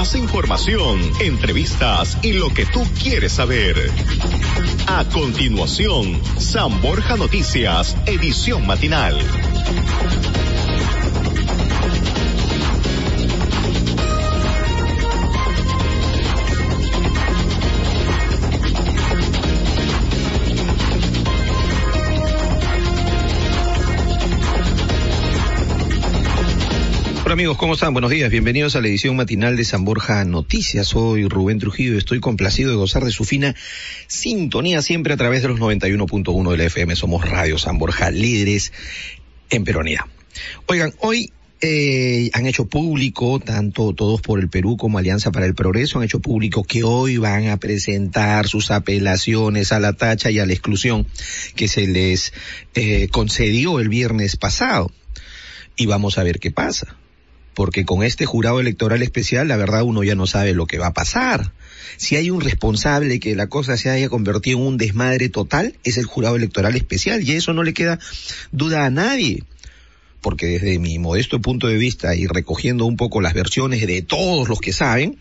Más información, entrevistas y lo que tú quieres saber. A continuación, San Borja Noticias, edición matinal. Hola amigos, ¿cómo están? Buenos días, bienvenidos a la edición matinal de San Borja Noticias. Soy Rubén Trujillo y estoy complacido de gozar de su fina sintonía siempre a través de los 91.1 de la FM. Somos Radio San Borja, líderes en peronía. Oigan, hoy eh, han hecho público, tanto Todos por el Perú como Alianza para el Progreso, han hecho público que hoy van a presentar sus apelaciones a la tacha y a la exclusión que se les eh, concedió el viernes pasado. Y vamos a ver qué pasa porque con este jurado electoral especial la verdad uno ya no sabe lo que va a pasar. Si hay un responsable que la cosa se haya convertido en un desmadre total, es el jurado electoral especial y eso no le queda duda a nadie. Porque desde mi modesto punto de vista y recogiendo un poco las versiones de todos los que saben,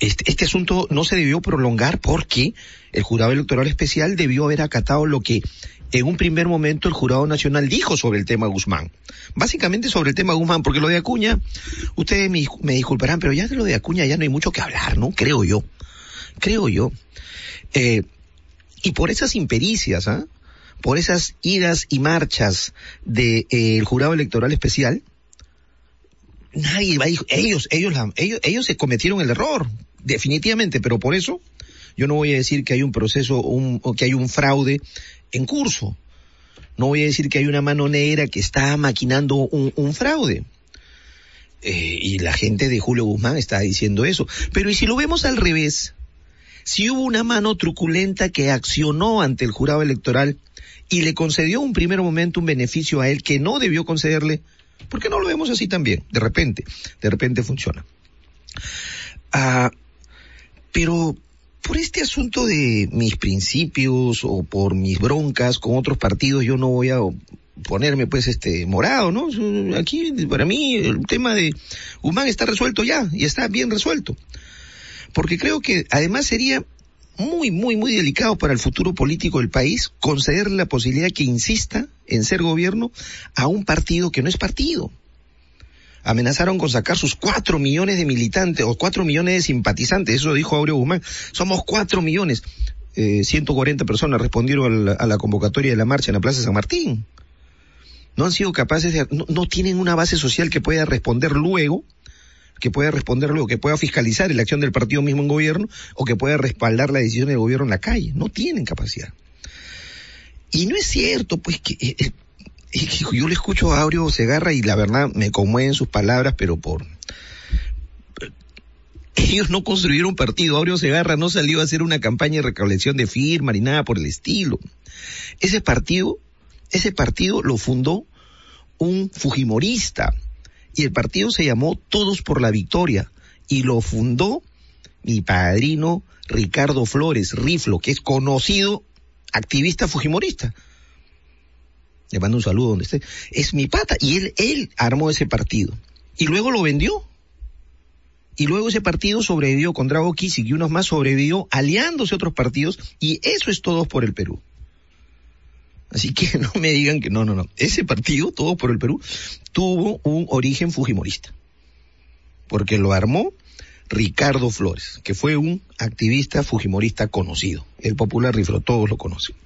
este, este asunto no se debió prolongar porque el jurado electoral especial debió haber acatado lo que en un primer momento el Jurado Nacional dijo sobre el tema Guzmán. Básicamente sobre el tema Guzmán, porque lo de Acuña, ustedes me, me disculparán, pero ya de lo de Acuña ya no hay mucho que hablar, ¿no? Creo yo. Creo yo. Eh, y por esas impericias, ¿ah? por esas idas y marchas del de, eh, jurado electoral especial, nadie va a ellos, ellos, ellos, ellos se cometieron el error, definitivamente, pero por eso yo no voy a decir que hay un proceso un, o que hay un fraude en curso. No voy a decir que hay una mano negra que está maquinando un, fraude. Eh, y la gente de Julio Guzmán está diciendo eso. Pero ¿y si lo vemos al revés? Si hubo una mano truculenta que accionó ante el jurado electoral y le concedió un primer momento un beneficio a él que no debió concederle, ¿por qué no lo vemos así también? De repente, de repente funciona. Ah, pero por este asunto de mis principios o por mis broncas con otros partidos, yo no voy a ponerme pues este morado, ¿no? Aquí para mí el tema de Guzmán está resuelto ya y está bien resuelto. Porque creo que además sería muy, muy, muy delicado para el futuro político del país concederle la posibilidad que insista en ser gobierno a un partido que no es partido amenazaron con sacar sus cuatro millones de militantes o cuatro millones de simpatizantes, eso dijo Aureo Guzmán, somos cuatro millones. Eh, 140 personas respondieron a la, convocatoria de la marcha en la Plaza San Martín. No han sido capaces de, no, tienen una base social que pueda responder luego, que pueda responder luego, que pueda fiscalizar la acción del partido mismo en gobierno o que pueda respaldar la decisión del gobierno en la calle. No tienen capacidad. Y no es cierto, pues, que eh, yo le escucho a Aureo Segarra y la verdad me conmueven sus palabras, pero por... Ellos no construyeron partido, Aureo Segarra no salió a hacer una campaña de recolección de firmas ni nada por el estilo. Ese partido, ese partido lo fundó un fujimorista y el partido se llamó Todos por la Victoria y lo fundó mi padrino Ricardo Flores Riflo, que es conocido activista fujimorista le mando un saludo donde esté, es mi pata. Y él, él armó ese partido. Y luego lo vendió. Y luego ese partido sobrevivió con Drago Kisik y unos más sobrevivió aliándose a otros partidos y eso es Todos por el Perú. Así que no me digan que no, no, no. Ese partido, Todos por el Perú, tuvo un origen fujimorista. Porque lo armó Ricardo Flores, que fue un activista fujimorista conocido. El popular riflo, todos lo conocen.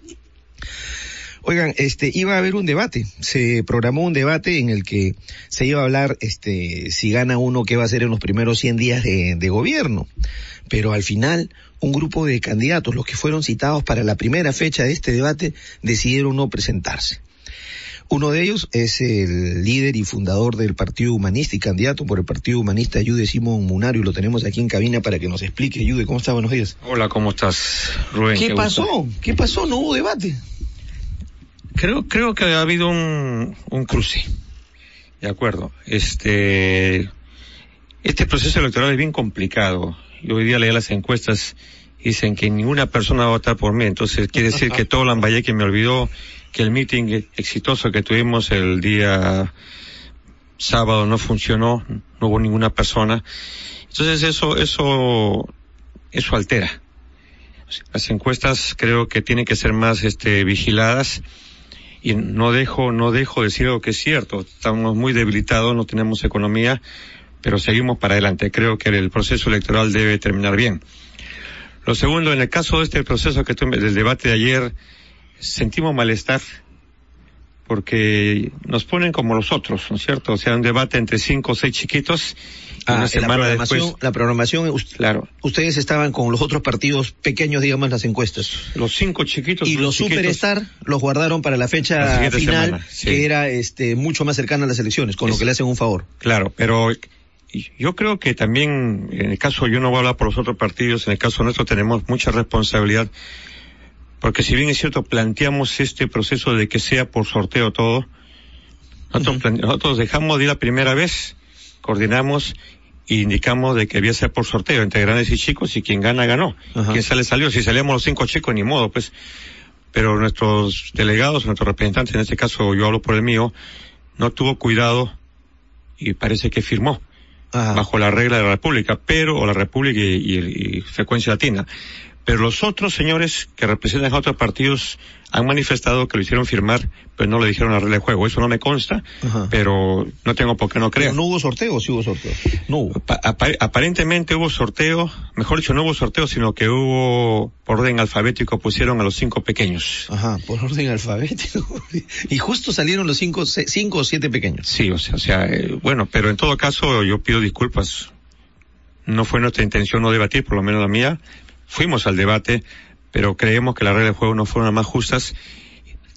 Oigan, este, iba a haber un debate. Se programó un debate en el que se iba a hablar, este, si gana uno, qué va a hacer en los primeros 100 días de, de gobierno. Pero al final, un grupo de candidatos, los que fueron citados para la primera fecha de este debate, decidieron no presentarse. Uno de ellos es el líder y fundador del Partido Humanista y candidato por el Partido Humanista, Yude Simón Munario. Lo tenemos aquí en cabina para que nos explique. Yude, ¿cómo está? Buenos días. Hola, ¿cómo estás, Rubén? ¿Qué, pasó? ¿Qué pasó? ¿No hubo debate? Creo, creo que ha habido un, un cruce. De acuerdo. Este, este proceso electoral es bien complicado. Yo hoy día leí las encuestas dicen que ninguna persona va a votar por mí, entonces quiere decir que todo que me olvidó que el meeting exitoso que tuvimos el día sábado no funcionó, no hubo ninguna persona. Entonces eso, eso, eso altera. Las encuestas creo que tienen que ser más, este, vigiladas y no dejo, no dejo de decir algo que es cierto. Estamos muy debilitados, no tenemos economía, pero seguimos para adelante. Creo que el proceso electoral debe terminar bien. Lo segundo, en el caso de este proceso que tuve, del debate de ayer, sentimos malestar porque nos ponen como los otros, ¿no es cierto? O sea, un debate entre cinco o seis chiquitos y una ah, semana la después. La programación, claro. Ustedes estaban con los otros partidos pequeños, digamos, las encuestas. Los cinco chiquitos. Y los, Superstar los guardaron para la fecha final, que era este mucho más cercana a las elecciones, con lo que le hacen un favor. Claro, pero yo creo que también, en el caso, yo no voy a hablar por los otros partidos, en el caso nuestro tenemos mucha responsabilidad, porque si bien es cierto, planteamos este proceso de que sea por sorteo todo, nosotros, dejamos de ir la primera vez, coordinamos e indicamos de que debía ser por sorteo entre grandes y chicos y quien gana ganó. Quien sale salió. Si salíamos los cinco chicos ni modo, pues. Pero nuestros delegados, nuestros representantes, en este caso yo hablo por el mío, no tuvo cuidado y parece que firmó bajo la regla de la República, pero, o la República y, frecuencia latina. Pero los otros señores que representan a otros partidos han manifestado que lo hicieron firmar, pero no le dijeron la regla de juego. Eso no me consta, pero no tengo por qué no creer. ¿No hubo sorteo sí hubo sorteo? No hubo. aparentemente hubo sorteo, mejor dicho, no hubo sorteo, sino que hubo por orden alfabético, pusieron a los cinco pequeños. Ajá, por orden alfabético. y justo salieron los cinco, cinco o siete pequeños. Sí, o sea, o sea eh, bueno, pero en todo caso yo pido disculpas. No fue nuestra intención no debatir, por lo menos la mía fuimos al debate, pero creemos que las reglas de juego no fueron las más justas.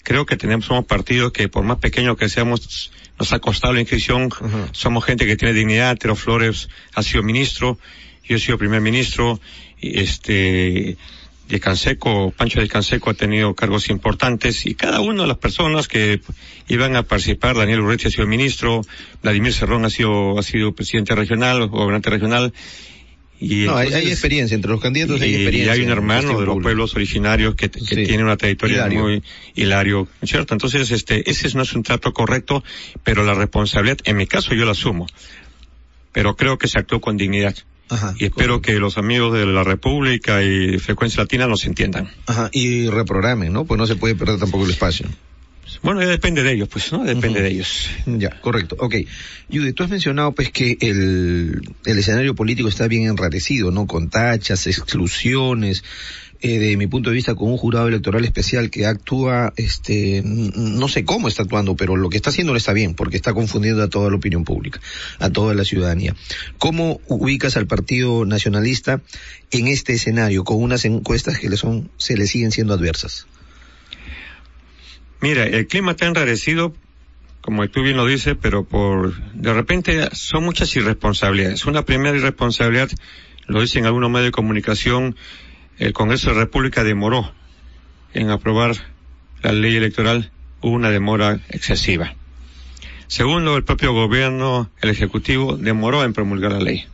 Creo que tenemos, somos partidos que por más pequeños que seamos, nos ha costado la inscripción. Somos gente que tiene dignidad. Tero Flores ha sido ministro, yo he sido primer ministro, este, de Canseco, Pancho de Canseco ha tenido cargos importantes y cada una de las personas que iban a participar, Daniel Urrechi ha sido ministro, Vladimir Cerrón ha sido, ha sido presidente regional, gobernante regional y no, hay, experiencia entre los candidatos. hay experiencia y hay un hermano de los pueblos originarios que, tiene una trayectoria muy hilario, ¿cierto? Entonces, este, ese no es un trato correcto, pero la responsabilidad, en mi caso, yo la asumo. Pero creo que se actuó con dignidad. Ajá, y espero que los amigos de la República y Frecuencia Latina nos entiendan. Ajá, y reprogramen, ¿no? Pues no se puede perder tampoco el espacio. Bueno, ya depende de ellos, pues, ¿no? Depende de ellos. Ya, correcto. Ok. Judy, tú has mencionado, pues, que el, el escenario político está bien enrarecido, ¿no? Con tachas, exclusiones, eh, de mi punto de vista, con un jurado electoral especial que actúa, este, no sé cómo está actuando, pero lo que está haciendo no está bien, porque está confundiendo a toda la opinión pública, a toda la ciudadanía. ¿Cómo ubicas al Partido Nacionalista en este escenario, con unas encuestas que le son, se le siguen siendo adversas? Mira, el clima está enrarecido, como tú bien lo dices, pero por, de repente son muchas irresponsabilidades. Una primera irresponsabilidad, lo dicen algunos medios de comunicación, el Congreso de la República demoró en aprobar la ley electoral, hubo una demora excesiva. Segundo, el propio gobierno, el Ejecutivo, demoró en promulgar la ley.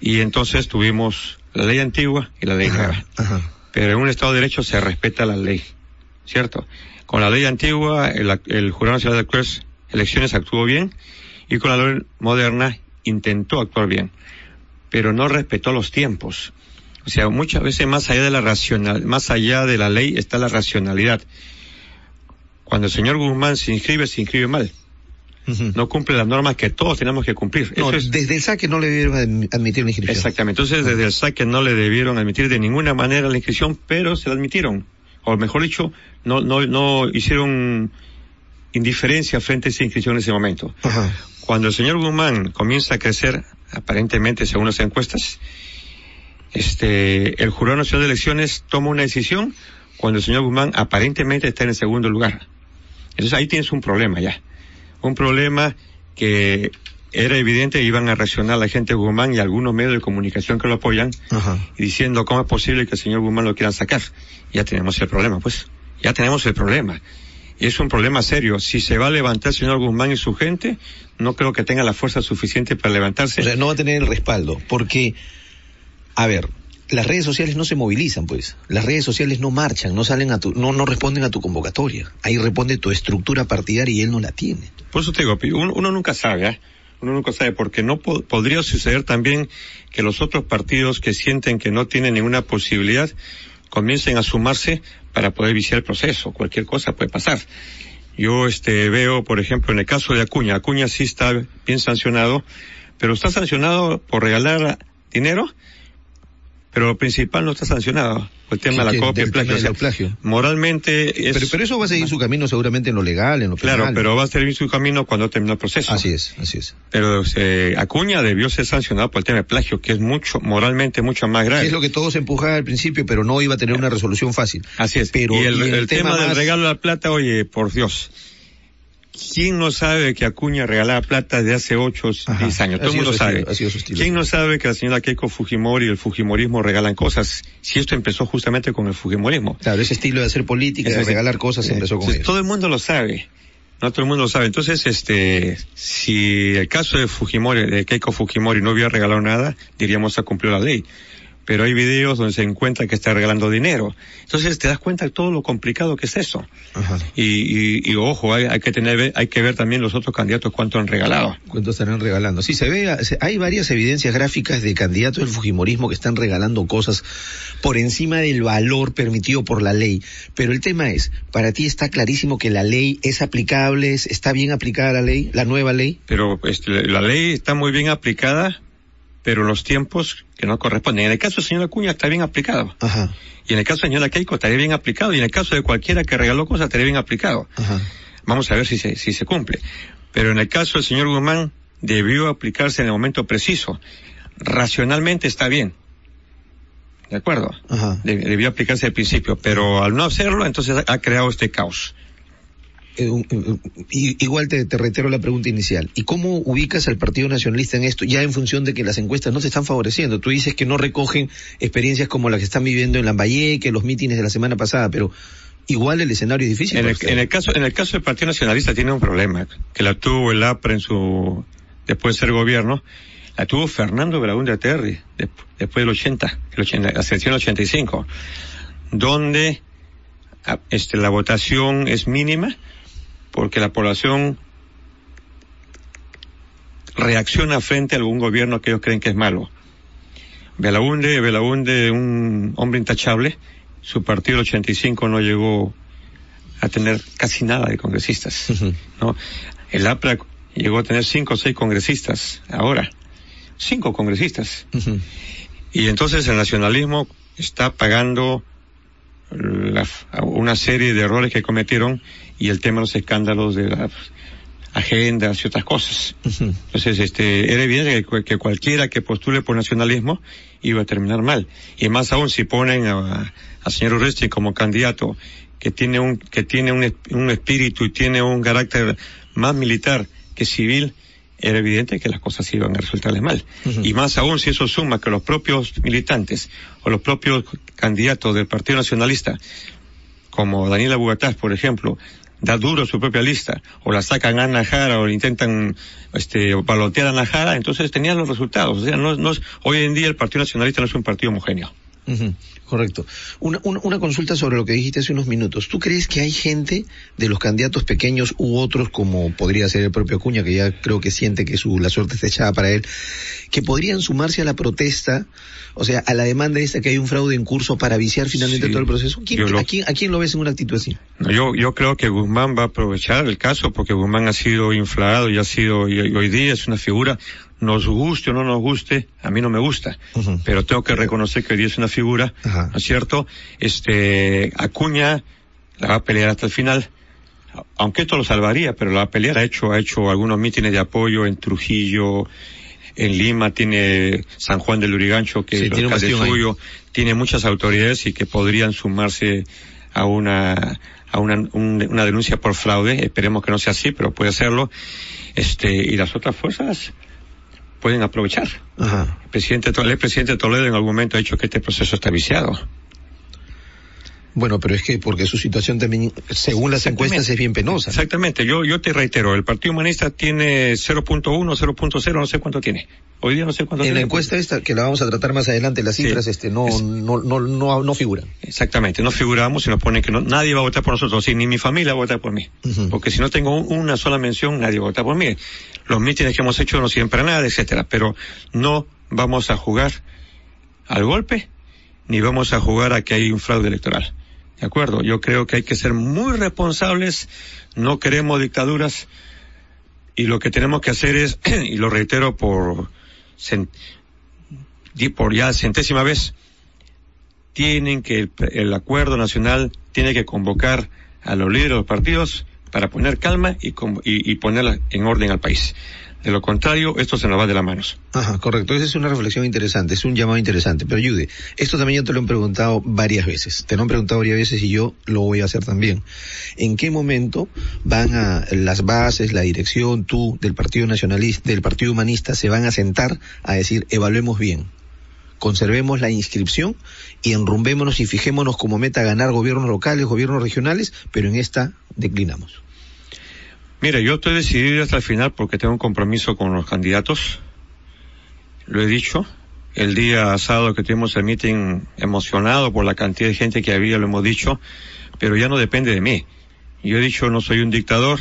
Y entonces tuvimos la ley antigua y la ley nueva. Pero en un Estado de Derecho se respeta la ley, ¿cierto? Con la ley antigua, el, Jurado Nacional de Elecciones actuó bien y con la ley moderna intentó actuar bien, pero no respetó los tiempos. O sea, muchas veces más allá de la racional, más allá de la ley está la racionalidad. Cuando el señor Guzmán se inscribe, se inscribe mal. No cumple las normas que todos tenemos que cumplir. Desde el saque no le debieron admitir la inscripción. Exactamente. Entonces, desde el saque no le debieron admitir de ninguna manera la inscripción, pero se la admitieron o mejor dicho, no, no, no hicieron indiferencia frente a esa inscripción en ese momento. Cuando el señor Guzmán comienza a crecer, aparentemente según las encuestas, este, el Jurado Nacional de Elecciones toma una decisión cuando el señor Guzmán aparentemente está en el segundo lugar. Entonces ahí tienes un problema ya. Un problema que era evidente que iban a reaccionar la gente de Guzmán y algunos medios de comunicación que lo apoyan Ajá. diciendo cómo es posible que el señor Guzmán lo quieran sacar. Ya tenemos el problema, pues. Ya tenemos el problema. Y es un problema serio. Si se va a levantar el señor Guzmán y su gente, no creo que tenga la fuerza suficiente para levantarse. O sea, no va a tener el respaldo, porque, a ver, las redes sociales no se movilizan, pues. Las redes sociales no marchan, no salen a tu, no, no responden a tu convocatoria. Ahí responde tu estructura partidaria y él no la tiene. Por eso te digo, uno, uno nunca sabe, ¿eh? Uno nunca sabe, porque no po podría suceder también que los otros partidos que sienten que no tienen ninguna posibilidad comiencen a sumarse para poder viciar el proceso. Cualquier cosa puede pasar. Yo este veo, por ejemplo, en el caso de Acuña, Acuña sí está bien sancionado, pero está sancionado por regalar dinero, pero lo principal no está sancionado, el tema de la copia, el plagio. o sea, plagio. Moralmente es... Pero, pero, eso va a seguir su camino seguramente en lo legal, en lo Claro, penal. pero va a seguir su camino cuando termine el proceso. Así es, así es. Pero eh, Acuña debió ser sancionado por el tema de plagio, que es mucho, moralmente mucho más grave. Es lo que todos empujaban al principio, pero no iba a tener una resolución fácil. Así es. Pero y el, y el tema, más... del regalo de la plata, oye, por Dios. ¿Quién no sabe que Acuña regalaba plata de hace 8, 10 años? Todo el mundo sabe. ¿Quién no sabe que la señora Keiko Fujimori y el Fujimorismo regalan cosas? Si esto empezó justamente con el Fujimorismo. Claro, ese estilo de hacer política, de regalar cosas, eh, empezó con entonces, ellos. Todo el mundo lo sabe. No todo el mundo lo sabe. Entonces, este, si el caso de Fujimori, de Keiko Fujimori no hubiera regalado nada, diríamos ha cumplido la ley. Pero hay videos donde se encuentra que está regalando dinero. Entonces te das cuenta de todo lo complicado que es eso. Ajá. Y, y, y ojo, hay, hay, que tener, hay que ver también los otros candidatos cuánto han regalado. Cuánto estarán regalando. Sí, se ve, hay varias evidencias gráficas de candidatos del Fujimorismo que están regalando cosas por encima del valor permitido por la ley. Pero el tema es, para ti está clarísimo que la ley es aplicable, está bien aplicada la ley, la nueva ley. Pero este, la ley está muy bien aplicada, pero los tiempos que no corresponden. En el caso del señor Acuña está bien aplicado. Ajá. Y en el caso del señor Keiko estaría bien aplicado. Y en el caso de cualquiera que regaló cosas estaría bien aplicado. Ajá. Vamos a ver si se, si se cumple. Pero en el caso del señor Guzmán debió aplicarse en el momento preciso. Racionalmente está bien. ¿De acuerdo? Ajá. debió aplicarse al principio. Pero al no hacerlo, entonces ha creado este caos. Eh, igual te, te, reitero la pregunta inicial. ¿Y cómo ubicas al Partido Nacionalista en esto, ya en función de que las encuestas no te están favoreciendo? Tú dices que no recogen experiencias como las que están viviendo en Lambayeque, los mítines de la semana pasada, pero igual el escenario es difícil. En el, en el, caso, en el caso del Partido Nacionalista tiene un problema, que la tuvo el APRA en su, después de ser gobierno, la tuvo Fernando Belaúnde Terry, de, después del 80, el 80, la selección 85, donde este, la votación es mínima, porque la población reacciona frente a algún gobierno que ellos creen que es malo. Belaunde, Belaunde, un hombre intachable, su partido el 85 no llegó a tener casi nada de congresistas, uh -huh. ¿no? El APRA llegó a tener cinco o seis congresistas, ahora, cinco congresistas. Uh -huh. Y entonces el nacionalismo está pagando la, una serie de errores que cometieron y el tema de los escándalos de las agendas y otras cosas. Uh -huh. Entonces, este, era evidente que, que, cualquiera que postule por nacionalismo iba a terminar mal. Y más aún si ponen a, a señor Urresti como candidato que tiene un, que tiene un, un espíritu y tiene un carácter más militar que civil, era evidente que las cosas iban a resultarles mal. Uh -huh. Y más aún si eso suma que los propios militantes o los propios candidatos del Partido Nacionalista, como Daniela Bugatás, por ejemplo, da duro su propia lista, o la sacan a Ana Jara, o intentan este, balotear a Ana Jara, entonces tenían los resultados. O sea, no, no, hoy en día el Partido Nacionalista no es un partido homogéneo. Correcto. Una, una, una, consulta sobre lo que dijiste hace unos minutos. ¿Tú crees que hay gente de los candidatos pequeños u otros, como podría ser el propio Acuña, que ya creo que siente que su, la suerte está echada para él, que podrían sumarse a la protesta, o sea, a la demanda esta que hay un fraude en curso para viciar finalmente sí, todo el proceso? ¿Quién, lo, a, quién, ¿A quién lo ves en una actitud así? No, yo, yo creo que Guzmán va a aprovechar el caso porque Guzmán ha sido inflado y ha sido, y, y hoy día es una figura nos guste o no nos guste, a mí no me gusta, uh -huh. pero tengo que reconocer que hoy es una figura, uh -huh. ¿no es cierto? Este, Acuña la va a pelear hasta el final, aunque esto lo salvaría, pero la va a pelear, ha hecho, ha hecho algunos mítines de apoyo en Trujillo, en Lima, tiene San Juan del Urigancho, que sí, es suyo, tiene muchas autoridades y que podrían sumarse a una, a una, una denuncia por fraude, esperemos que no sea así, pero puede hacerlo, este, y las otras fuerzas pueden aprovechar. Ajá. El presidente, el presidente Toledo en algún momento ha dicho que este proceso está viciado. Bueno, pero es que porque su situación también, según las encuestas, es bien penosa. Exactamente. Yo, yo te reitero, el Partido Humanista tiene 0.1, 0.0, no sé cuánto tiene. Hoy día no sé cuánto en tiene. la encuesta esta, que la vamos a tratar más adelante, las cifras Sí. este, no, Es- no, no, no, no figuran. Exactamente. No figuramos y nos ponen que no, nadie va a votar por nosotros. Sí, ni mi familia va a votar por mí. Porque si no tengo un- una sola mención, nadie va a votar por mí. Los mítines que hemos hecho no sirven para nada, etcétera. Pero no vamos a jugar al golpe, ni vamos a jugar a que hay un fraude electoral. ¿De acuerdo? Yo creo que hay que ser muy responsables, no queremos dictaduras, y lo que tenemos que hacer es, y lo reitero por, por ya centésima vez, tienen que, el, acuerdo nacional tiene que convocar a los líderes de los partidos para poner calma y, y poner en orden al país. De lo contrario, esto se nos va de las manos. Ajá, correcto. Esa es una reflexión interesante, es un llamado interesante. Pero Yude, esto también yo te lo han preguntado varias veces. Te lo han preguntado varias veces y yo lo voy a hacer también. ¿En qué momento van a las bases, la dirección, tú, del Partido Nacionalista, del Partido Humanista, se van a sentar a decir, evaluemos bien? Conservemos la inscripción y enrumbémonos y fijémonos como meta ganar gobiernos locales, gobiernos regionales, pero en esta declinamos. Mira, yo estoy decidido hasta el final porque tengo un compromiso con los candidatos. Lo he dicho. El día sábado que tuvimos el meeting emocionado por la cantidad de gente que había, lo hemos dicho, pero ya no depende de mí. Yo he dicho no soy un dictador,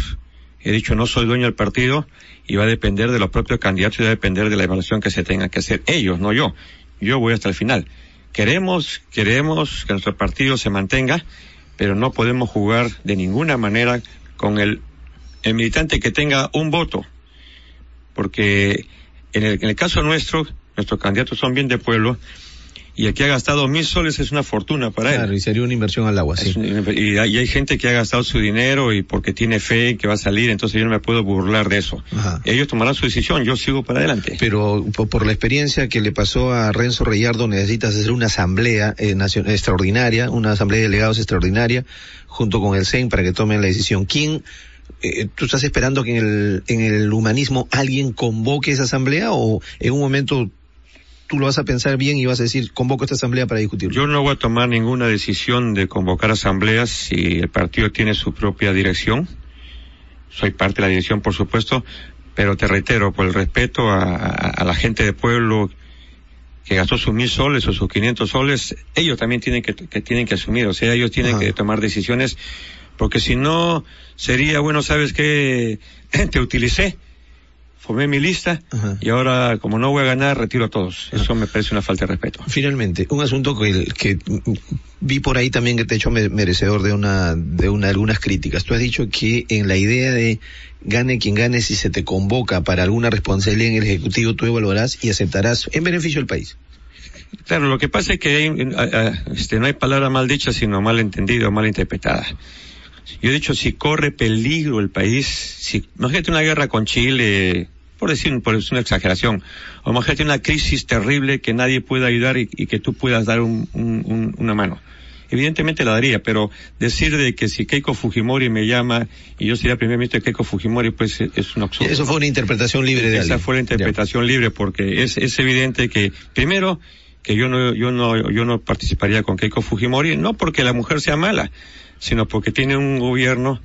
he dicho no soy dueño del partido y va a depender de los propios candidatos y va a depender de la evaluación que se tenga que hacer ellos, no yo. Yo voy hasta el final. Queremos, queremos que nuestro partido se mantenga, pero no podemos jugar de ninguna manera con el el militante que tenga un voto, porque en el, en el caso nuestro, nuestros candidatos son bien de pueblo, y el que ha gastado mil soles es una fortuna para Claro, él. y sería una inversión al agua, sí. Un- y, hay, y hay gente que ha gastado su dinero y porque tiene fe que va a salir, entonces yo no me puedo burlar de eso. Ajá. Ellos tomarán su decisión, yo sigo para adelante. Pero por, la experiencia que le pasó a Renzo Reyardo, necesitas hacer una asamblea eh, nacio- extraordinaria, una asamblea de delegados extraordinaria, junto con el CEN para que tomen la decisión. ¿Quién, eh, tú estás esperando que en el, en el humanismo alguien convoque esa asamblea o en un momento tú lo vas a pensar bien y vas a decir, convoco esta asamblea para discutirlo? Yo no voy a tomar ninguna decisión de convocar asambleas si el partido tiene su propia dirección. Soy parte de la dirección, por supuesto, pero te reitero, por el respeto a, a- a la gente de pueblo que gastó sus mil soles o sus 500 soles, ellos también tienen que, que tienen que asumir, o sea, ellos tienen Ajá. que tomar decisiones, porque si no, sería, bueno, ¿sabes qué? Te utilicé, formé mi lista, Ajá. y ahora, como no voy a ganar, retiro a todos. Eso me parece una falta de respeto. Finalmente, un asunto que, que vi por ahí también que te ha hecho me- merecedor de una, de una, algunas críticas. Tú has dicho que en la idea de gane quien gane, si se te convoca para alguna responsabilidad en el Ejecutivo, tú evaluarás y aceptarás en beneficio del país. Claro, lo que pasa es que hay, eh, eh, este, no hay palabra mal dicha, sino mal entendida o mal interpretada. Yo he dicho, si corre peligro el país, si, imagínate una guerra con Chile, por decir, por decir una exageración, o imagínate una crisis terrible que nadie pueda ayudar y, y que tú puedas dar un- un- un- una mano. Evidentemente la daría, pero decir de que si Keiko Fujimori me llama y yo sería primer ministro de Keiko Fujimori, pues es, un absurdo. Eso fue una interpretación libre de Esa fue la interpretación libre porque es, es evidente que, primero, que yo no, yo no, yo no participaría con Keiko Fujimori, no porque la mujer sea mala, sino porque tiene un gobierno,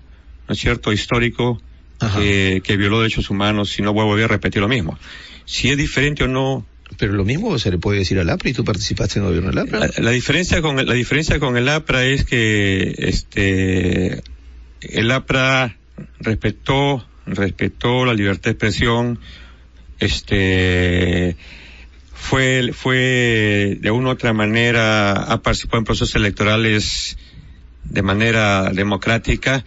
¿no es cierto?, histórico, Ajá. que, violó derechos humanos y no voy a volver a repetir lo mismo. Si es diferente o no, Pero lo mismo se le puede decir al APRA y tú participaste en el gobierno del APRA. la, la diferencia con, la diferencia con el APRA es que, este, el APRA respetó, respetó la libertad de expresión, este, fue, fue de una u otra manera, ha participado en procesos electorales de manera democrática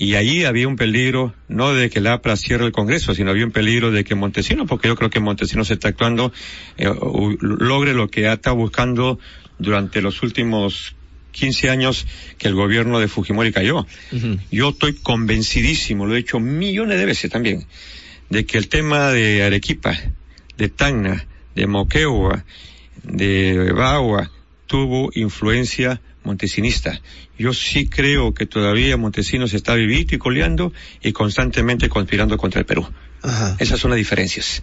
y allí había un peligro, no de que el APRA cierre el Congreso, sino había un peligro de que Montesino, porque yo creo que Montesino se está actuando, eh, logre lo que ha estado buscando durante los últimos 15 años que el gobierno de Fujimori cayó. Yo estoy convencidísimo, lo he hecho millones de veces también, de que el tema de Arequipa, de Tacna, de Moquegua, de Bagua, tuvo influencia montesinista. Yo sí creo que todavía Montesinos está vivito y coleando y constantemente conspirando contra el Perú. Ajá. Esas son las diferencias.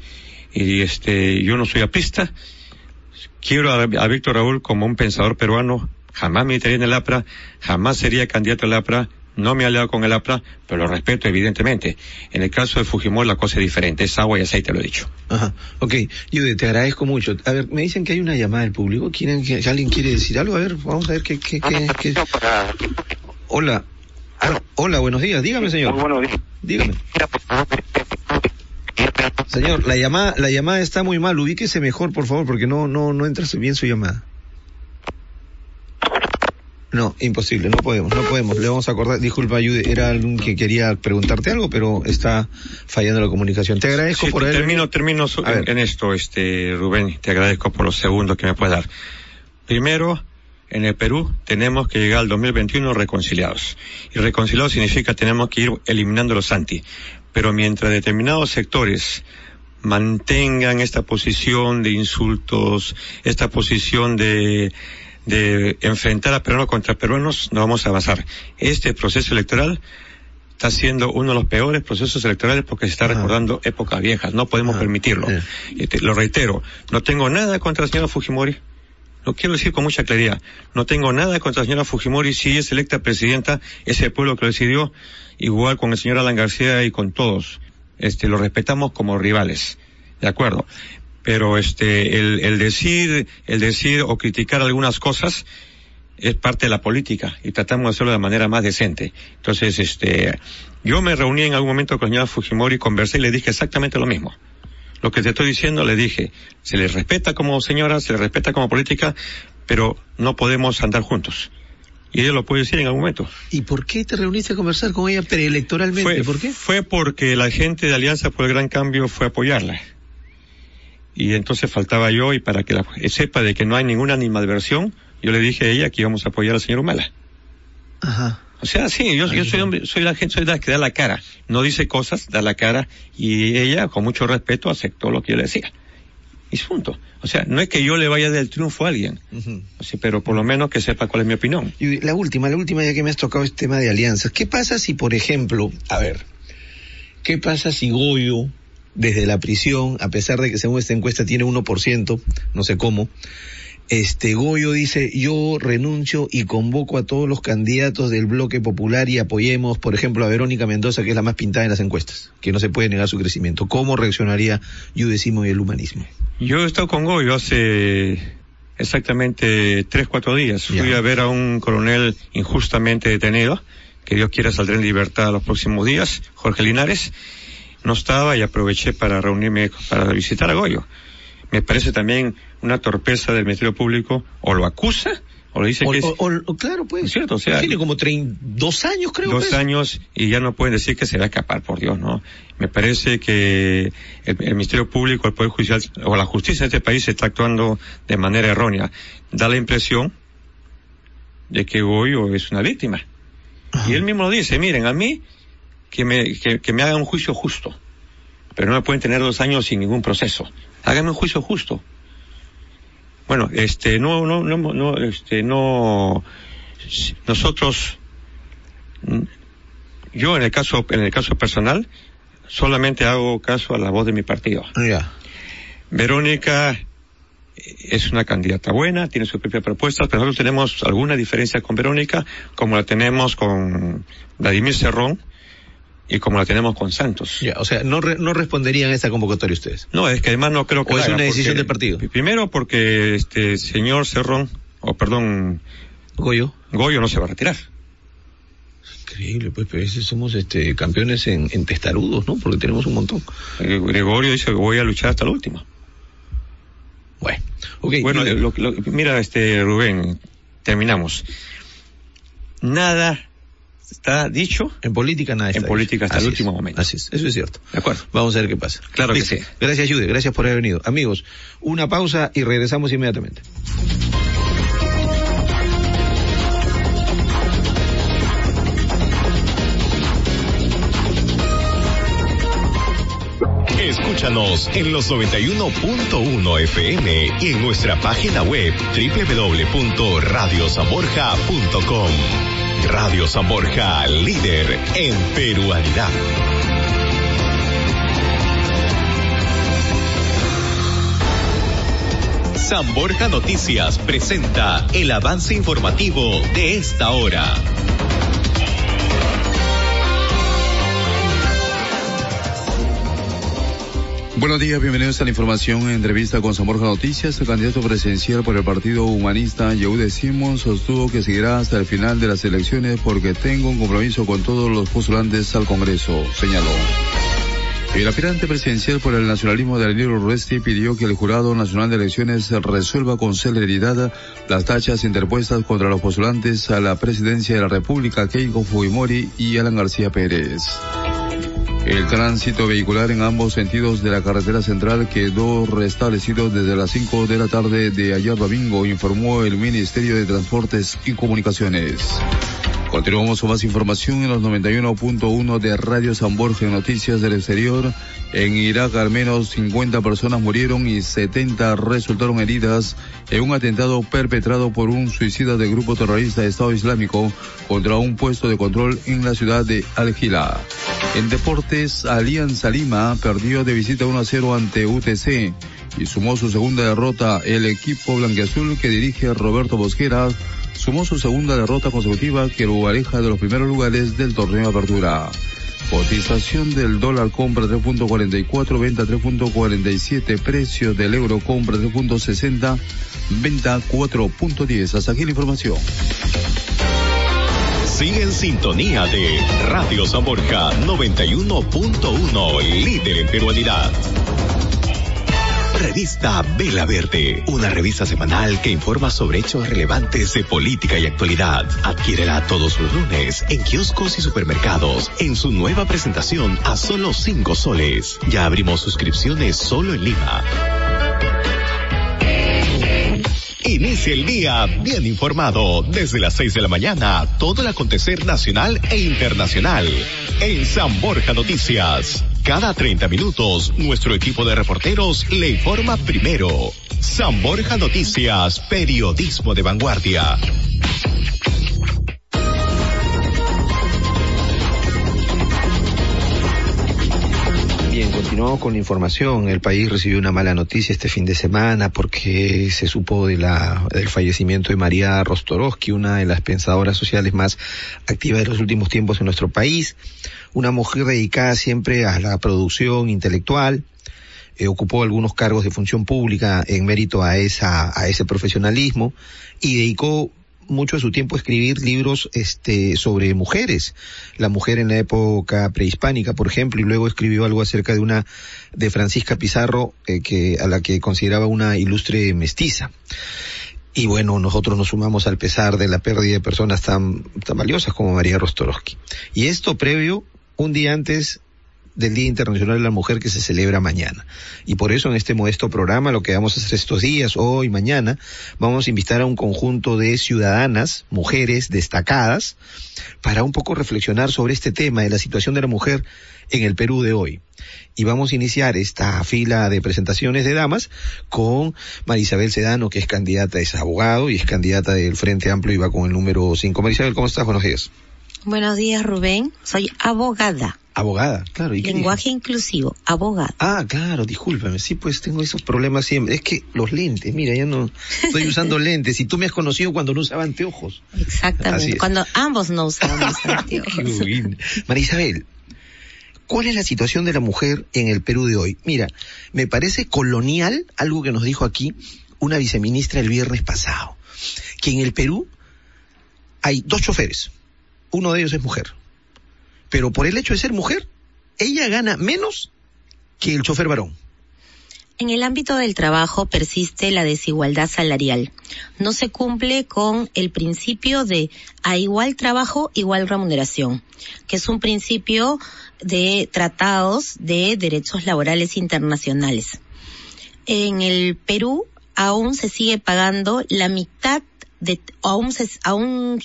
Y este, yo no soy aprista. Quiero a, a Víctor Raúl como un pensador peruano. Jamás militaría en el APRA, jamás sería candidato al APRA, no me he aliado con el APRA, pero lo respeto evidentemente. En el caso de Fujimori la cosa es diferente, es agua y aceite, lo he dicho. Ajá. Ok, Jude, te agradezco mucho. A ver, me dicen que hay una llamada del público. ¿Quieren que, que alguien quiere decir algo? A ver, vamos a ver qué... qué, qué, qué- Hola. Hola, buenos días. Dígame, señor. Dígame. Señor, la llamada, la llamada está muy mal. Ubíquese mejor, por favor, porque no, no, no entra bien su llamada. No, imposible, no podemos, no podemos. Le vamos a acordar, disculpa, Ayude, era alguien que quería preguntarte algo, pero está fallando la comunicación. Te agradezco Sí, por haber termino, termino en esto, este, Rubén, te agradezco por los segundos que me puedes dar. Primero, en el Perú tenemos que llegar al 2021 reconciliados. Y reconciliados significa tenemos que ir eliminando los anti. Pero mientras determinados sectores mantengan esta posición de insultos, esta posición de, de enfrentar a peruanos contra peruanos, no vamos a avanzar. Este proceso electoral está siendo uno de los peores procesos electorales porque se está recordando épocas viejas. No podemos permitirlo. Eh. Lo reitero, no tengo nada contra la señora Fujimori. Lo quiero decir con mucha claridad. No tengo nada contra la señora Fujimori. Si es electa presidenta, es el pueblo que lo decidió. Igual con el señor Alan García y con todos. Este, lo respetamos como rivales. De acuerdo. Pero este, el, el decir, el decir o criticar algunas cosas es parte de la política y tratamos de hacerlo de manera más decente. Entonces, este, yo me reuní en algún momento con la señora Fujimori, conversé y le dije exactamente lo mismo. Lo que te estoy diciendo le dije, se le respeta como señora, se le respeta como política, pero no podemos andar juntos. Y ella lo puede decir en algún momento. ¿Y por qué te reuniste a conversar con ella preelectoralmente? Fue, ¿Por qué? fue porque la gente de Alianza por el Gran Cambio fue a apoyarla. Y entonces faltaba yo y para que la, sepa de que no hay ninguna animadversión, yo le dije a ella que íbamos a apoyar al señor Humala. Ajá. O sea, sí, yo, yo soy hombre, soy la gente, soy la que da la cara. No dice cosas, da la cara, y ella, con mucho respeto, aceptó lo que yo le decía. Y punto. O sea, no es que yo le vaya del triunfo a alguien, o sea, pero por lo menos que sepa cuál es mi opinión. Y la última, la última ya que me has tocado este tema de alianzas. ¿Qué pasa si, por ejemplo, a ver, qué pasa si Goyo, desde la prisión, a pesar de que según esta encuesta tiene 1%, no sé cómo, este Goyo dice, yo renuncio y convoco a todos los candidatos del bloque popular y apoyemos, por ejemplo, a Verónica Mendoza, que es la más pintada en las encuestas, que no se puede negar su crecimiento. ¿Cómo reaccionaría Yudesimo y el humanismo? Yo he estado con Goyo hace exactamente tres, cuatro días. Fui Ya. a ver a un coronel injustamente detenido, que Dios quiera saldrá en libertad los próximos días, Jorge Linares. No estaba y aproveché para reunirme, para visitar a Goyo. Me parece también una torpeza del Ministerio Público, o lo acusa, o le dice O, que es o- o- claro, pues. Es cierto, o sea, tiene como trein- dos años, creo. dos pues. años y ya no pueden decir que se va a escapar, por Dios, ¿no? Me parece que el, el Ministerio Público, el Poder Judicial o la justicia de este país está actuando de manera errónea. Da la impresión de que Goyo es una víctima. Ajá. Y él mismo lo dice, miren, a mí que me, que, que me hagan un juicio justo, pero no me pueden tener dos años sin ningún proceso. Háganme un juicio justo. Bueno, este, no, no, no, no, este, no, nosotros, yo en el caso, en el caso personal, solamente hago caso a la voz de mi partido. Ya. Verónica es una candidata buena, tiene su propia propuesta, pero nosotros tenemos alguna diferencia con Verónica, como la tenemos con Vladimir Cerrón y como la tenemos con Santos. Ya, o sea, no, re- no responderían a esta convocatoria ustedes. No, es que además no creo que ¿O la es una decisión del partido? Primero porque este señor Cerrón, o perdón, Goyo. Goyo no se va a retirar. Increíble, pues, pero ese somos este, campeones en, en testarudos, ¿no? Porque tenemos un montón. Eh, Gregorio dice que voy a luchar hasta el último. Bueno, ok. Bueno, lo- lo- mira, este Rubén, terminamos. Nada está dicho. en política nada está en política hasta el último es, momento. Así es, eso es cierto. De acuerdo. Vamos a ver qué pasa. Claro que sí. Gracias, Jude. Gracias por haber venido. Amigos, una pausa y regresamos inmediatamente. Escúchanos en los 91.1 FM y en nuestra página web www.radiosamborja.com. Radio San Borja, líder en peruanidad. San Borja Noticias presenta el avance informativo de esta hora. Buenos días, bienvenidos a la información en entrevista con San Borja Noticias. El candidato presidencial por el Partido Humanista, Yehude Simón, sostuvo que seguirá hasta el final de las elecciones porque tengo un compromiso con todos los postulantes al Congreso, señaló. El aspirante presidencial por el nacionalismo de Danilo Urresti pidió que el Jurado Nacional de Elecciones resuelva con celeridad las tachas interpuestas contra los postulantes a la presidencia de la República, Keiko Fujimori y Alan García Pérez. El tránsito vehicular en ambos sentidos de la carretera central quedó restablecido desde las 5 de la tarde de ayer domingo, informó el Ministerio de Transportes y Comunicaciones. Continuamos con más información en los 91.1 de Radio San Borja Noticias del Exterior. En Irak al menos 50 personas murieron y 70 resultaron heridas en un atentado perpetrado por un suicida del grupo terrorista de Estado Islámico contra un puesto de control en la ciudad de Al-Gila. En deportes, Alianza Lima perdió de visita 1 a 0 ante UTC y sumó su segunda derrota el equipo blanqueazul que dirige Roberto Bosquera sumó su segunda derrota consecutiva que lo aleja de los primeros lugares del torneo de apertura. Cotización del dólar compra 3.44, venta 3.47, precio del euro compra 3.60, venta 4.10. Hasta aquí la información. Sigue en sintonía de Radio San Borja 91.1, líder en peruanidad. Revista Vela Verde, una revista semanal que informa sobre hechos relevantes de política y actualidad. Adquiérela todos los lunes en kioscos y supermercados en su nueva presentación a solo 5 soles. Ya abrimos suscripciones solo en Lima. Inicia el día bien informado desde las 6 de la mañana, todo el acontecer nacional e internacional en San Borja Noticias. Cada 30 minutos, nuestro equipo de reporteros le informa primero. San Borja Noticias, periodismo de vanguardia. Bien, continuamos con la información. El país recibió una mala noticia este fin de semana porque se supo del fallecimiento de María Rostorowski, una de las pensadoras sociales más activas de los últimos tiempos en nuestro país. Una mujer dedicada siempre a la producción intelectual, eh, ocupó algunos cargos de función pública en mérito a esa, a ese profesionalismo y dedicó mucho de su tiempo a escribir libros este sobre mujeres, la mujer en la época prehispánica, por ejemplo, y luego escribió algo acerca de una de Francisca Pizarro eh, que a la que consideraba una ilustre mestiza. Y bueno, nosotros nos sumamos al pesar de la pérdida de personas tan, tan valiosas como María Rostorowski. Y esto previo, un día antes del Día Internacional de la Mujer que se celebra mañana. Y por eso en este modesto programa lo que vamos a hacer estos días, hoy, mañana, vamos a invitar a un conjunto de ciudadanas, mujeres destacadas, para un poco reflexionar sobre este tema de la situación de la mujer en el Perú de hoy. Y vamos a iniciar esta fila de presentaciones de damas con Marisabel Sedano, que es candidata, es abogado y es candidata del Frente Amplio y va con el número 5. Marisabel, ¿cómo estás? Buenos días. Buenos días, Rubén. Soy abogada. Abogada, claro. ¿y qué Lenguaje inclusivo, abogada. Ah, claro, discúlpame. Sí, pues tengo esos problemas siempre. Es que los lentes, mira, ya no estoy usando lentes y tú me has conocido cuando no usaba anteojos. Exactamente. Cuando ambos no usábamos anteojos. María Isabel, ¿cuál es la situación de la mujer en el Perú de hoy? Mira, me parece colonial algo que nos dijo aquí una viceministra el viernes pasado, que en el Perú hay dos choferes, uno de ellos es mujer, pero por el hecho de ser mujer, ella gana menos que el chofer varón. En el ámbito del trabajo persiste la desigualdad salarial. No se cumple con el principio de a igual trabajo, igual remuneración, que es un principio de tratados de derechos laborales internacionales. En el Perú aún se sigue pagando la mitad de, aún se, aún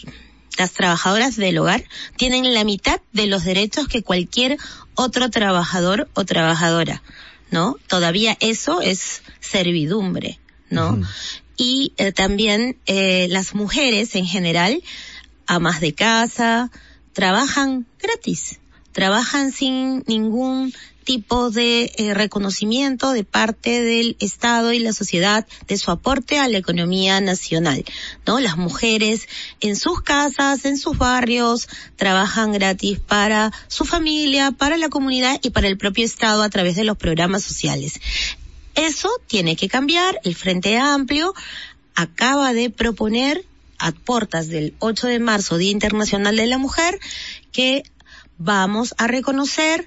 las trabajadoras del hogar tienen la mitad de los derechos que cualquier otro trabajador o trabajadora. ¿no? Todavía eso es servidumbre, ¿no? Y eh, también eh, las mujeres en general, amas de casa, trabajan gratis, trabajan sin ningún tipo de eh, reconocimiento de parte del Estado y la sociedad de su aporte a la economía nacional, ¿no? Las mujeres en sus casas, en sus barrios, trabajan gratis para su familia, para la comunidad y para el propio Estado a través de los programas sociales. Eso tiene que cambiar. El Frente Amplio acaba de proponer a puertas del 8 de marzo, Día Internacional de la Mujer, que vamos a reconocer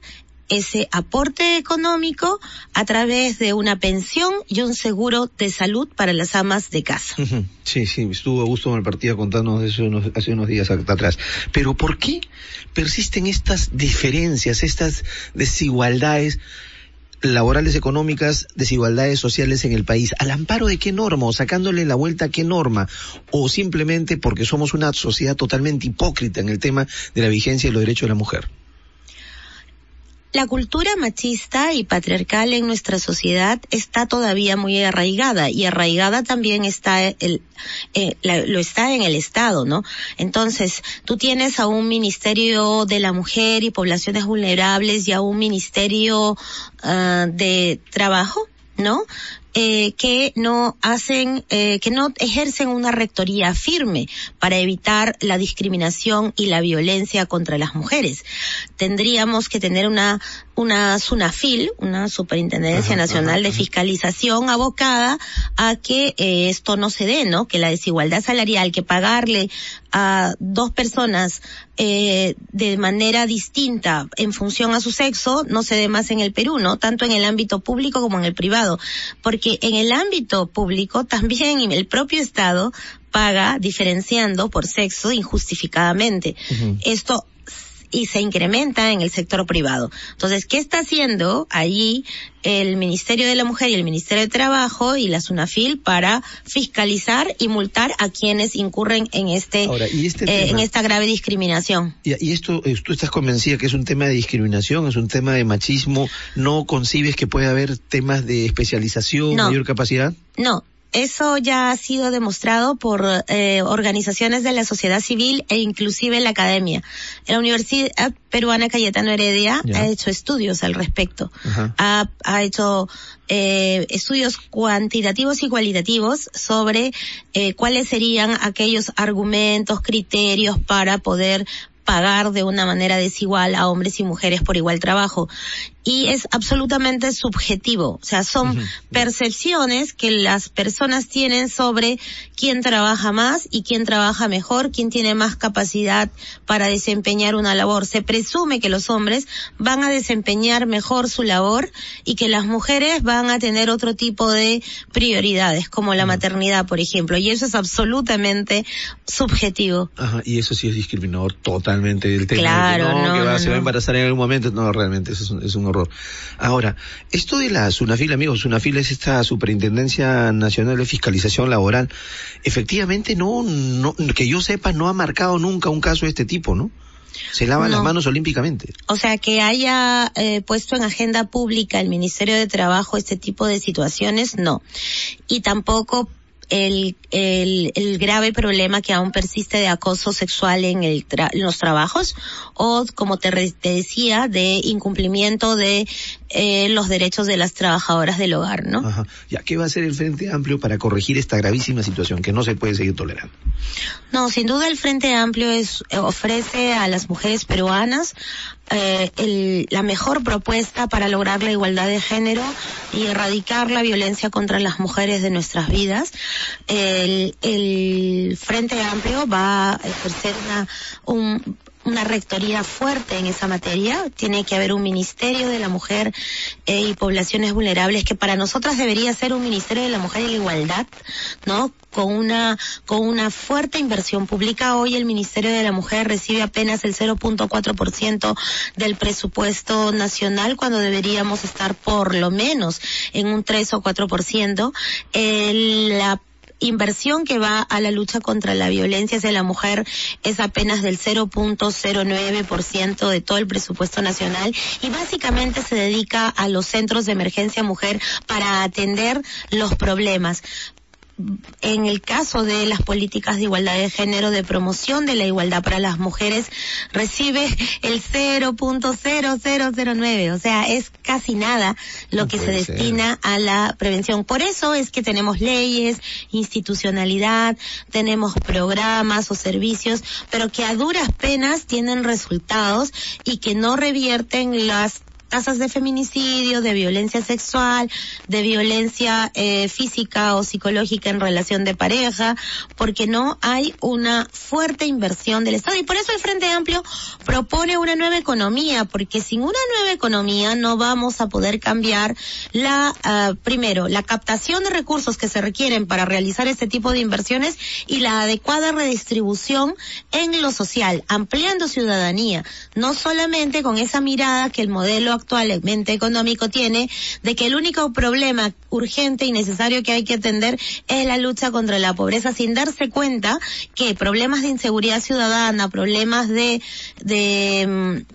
ese aporte económico a través de una pensión y un seguro de salud para las amas de casa. Sí, sí, estuvo a gusto en el partido contándonos eso hace unos días atrás. Pero ¿por qué persisten estas diferencias, estas desigualdades? laborales económicas, desigualdades sociales en el país, ¿al amparo de qué norma o sacándole la vuelta a qué norma? ¿O simplemente porque somos una sociedad totalmente hipócrita en el tema de la vigencia de los derechos de la mujer? La cultura machista y patriarcal en nuestra sociedad está todavía muy arraigada y arraigada también está el, eh, lo está en el Estado, ¿no? Entonces, tú tienes a un Ministerio de la Mujer y Poblaciones Vulnerables y a un Ministerio uh, de Trabajo, ¿no? Eh, que no hacen, eh, que no ejercen una rectoría firme para evitar la discriminación y la violencia contra las mujeres. Tendríamos que tener una, una SUNAFIL, una Superintendencia Nacional de Fiscalización abocada a que eh, esto no se dé, ¿no? Que la desigualdad salarial, que pagarle a dos personas eh, de manera distinta en función a su sexo no se dé más en el Perú, ¿no? Tanto en el ámbito público como en el privado. Porque en el ámbito público también el propio Estado paga diferenciando por sexo injustificadamente. Esto y se incrementa en el sector privado. Entonces, ¿qué está haciendo allí el Ministerio de la Mujer y el Ministerio de Trabajo y la SUNAFIL para fiscalizar y multar a quienes incurren en este, este eh, en esta grave discriminación? Y, esto, eh, tú estás convencida que es un tema de discriminación, es un tema de machismo, ¿no concibes que puede haber temas de especialización, mayor capacidad? No, eso ya ha sido demostrado por eh, organizaciones de la sociedad civil e inclusive la academia. La Universidad Peruana Cayetano Heredia ha hecho estudios al respecto. Ha, ha, hecho eh, estudios cuantitativos y cualitativos sobre eh, cuáles serían aquellos argumentos, criterios para poder pagar de una manera desigual a hombres y mujeres por igual trabajo y es absolutamente subjetivo. O sea, son percepciones que las personas tienen sobre quién trabaja más y quién trabaja mejor, quién tiene más capacidad para desempeñar una labor. Se presume que los hombres van a desempeñar mejor su labor y que las mujeres van a tener otro tipo de prioridades, como la maternidad, por ejemplo. Y eso es absolutamente subjetivo. Ajá, y eso sí es discriminador totalmente. El tema claro, de que, no, que va, se va a embarazar en algún momento. No, realmente, eso es un, es un Ahora, esto de la SUNAFIL, amigos, SUNAFIL es esta Superintendencia Nacional de Fiscalización Laboral, efectivamente no, no, que yo sepa, no ha marcado nunca un caso de este tipo, ¿no? Se lava las manos olímpicamente. O sea, que haya eh, puesto en agenda pública el Ministerio de Trabajo este tipo de situaciones, no. Y tampoco el, el, el, grave problema que aún persiste de acoso sexual en, el en los trabajos o, como te, te, decía, de incumplimiento de eh, los derechos de las trabajadoras del hogar, ¿no? Ajá. ¿Ya qué va a hacer el Frente Amplio para corregir esta gravísima situación que no se puede seguir tolerando? No, sin duda el Frente Amplio es, ofrece a las mujeres peruanas eh, el, la mejor propuesta para lograr la igualdad de género y erradicar la violencia contra las mujeres de nuestras vidas. El, el Frente Amplio va a ejercer una, un, una rectoría fuerte en esa materia. Tiene que haber un ministerio de la mujer eh, y poblaciones vulnerables que para nosotras debería ser un ministerio de la mujer y la igualdad, ¿no? Con una, con una fuerte inversión pública. Hoy el Ministerio de la Mujer recibe apenas el 0.4% del presupuesto nacional cuando deberíamos estar por lo menos en un 3 o 4%. El, la inversión que va a la lucha contra la violencia hacia la mujer es apenas del 0.09% de todo el presupuesto nacional y básicamente se dedica a los centros de emergencia mujer para atender los problemas en el caso de las políticas de igualdad de género, de promoción de la igualdad para las mujeres, recibe el 0.0009, o sea, es casi nada lo que se destina a la prevención. Por eso es que tenemos leyes, institucionalidad, tenemos programas o servicios, pero que a duras penas tienen resultados y que no revierten las tasas de feminicidio, de violencia sexual, de violencia eh, física o psicológica en relación de pareja, porque no hay una fuerte inversión del Estado. Y por eso el Frente Amplio propone una nueva economía, porque sin una nueva economía no vamos a poder cambiar la, uh, primero, la captación de recursos que se requieren para realizar este tipo de inversiones y la adecuada redistribución en lo social, ampliando ciudadanía, no solamente con esa mirada que el modelo actualmente económico tiene de que el único problema urgente y necesario que hay que atender es la lucha contra la pobreza sin darse cuenta que problemas de inseguridad ciudadana, problemas de, de mm,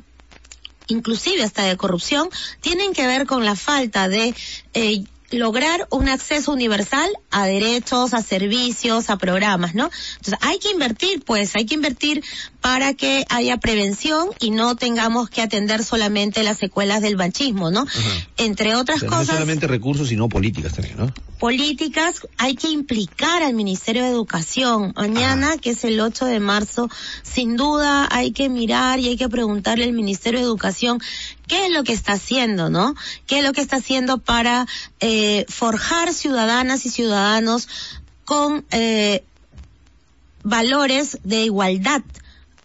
inclusive hasta de corrupción, tienen que ver con la falta de eh, lograr un acceso universal a derechos, a servicios, a programas, ¿no? Entonces hay que invertir, pues, hay que invertir para que haya prevención y no tengamos que atender solamente las secuelas del machismo, ¿no? Entre otras cosas. No solamente recursos, sino políticas también, ¿no? Políticas, hay que implicar al Ministerio de Educación. Mañana, que es el 8 de marzo, sin duda hay que mirar y hay que preguntarle al Ministerio de Educación qué es lo que está haciendo, ¿no? ¿Qué es lo que está haciendo para eh, forjar ciudadanas y ciudadanos con eh, valores de igualdad?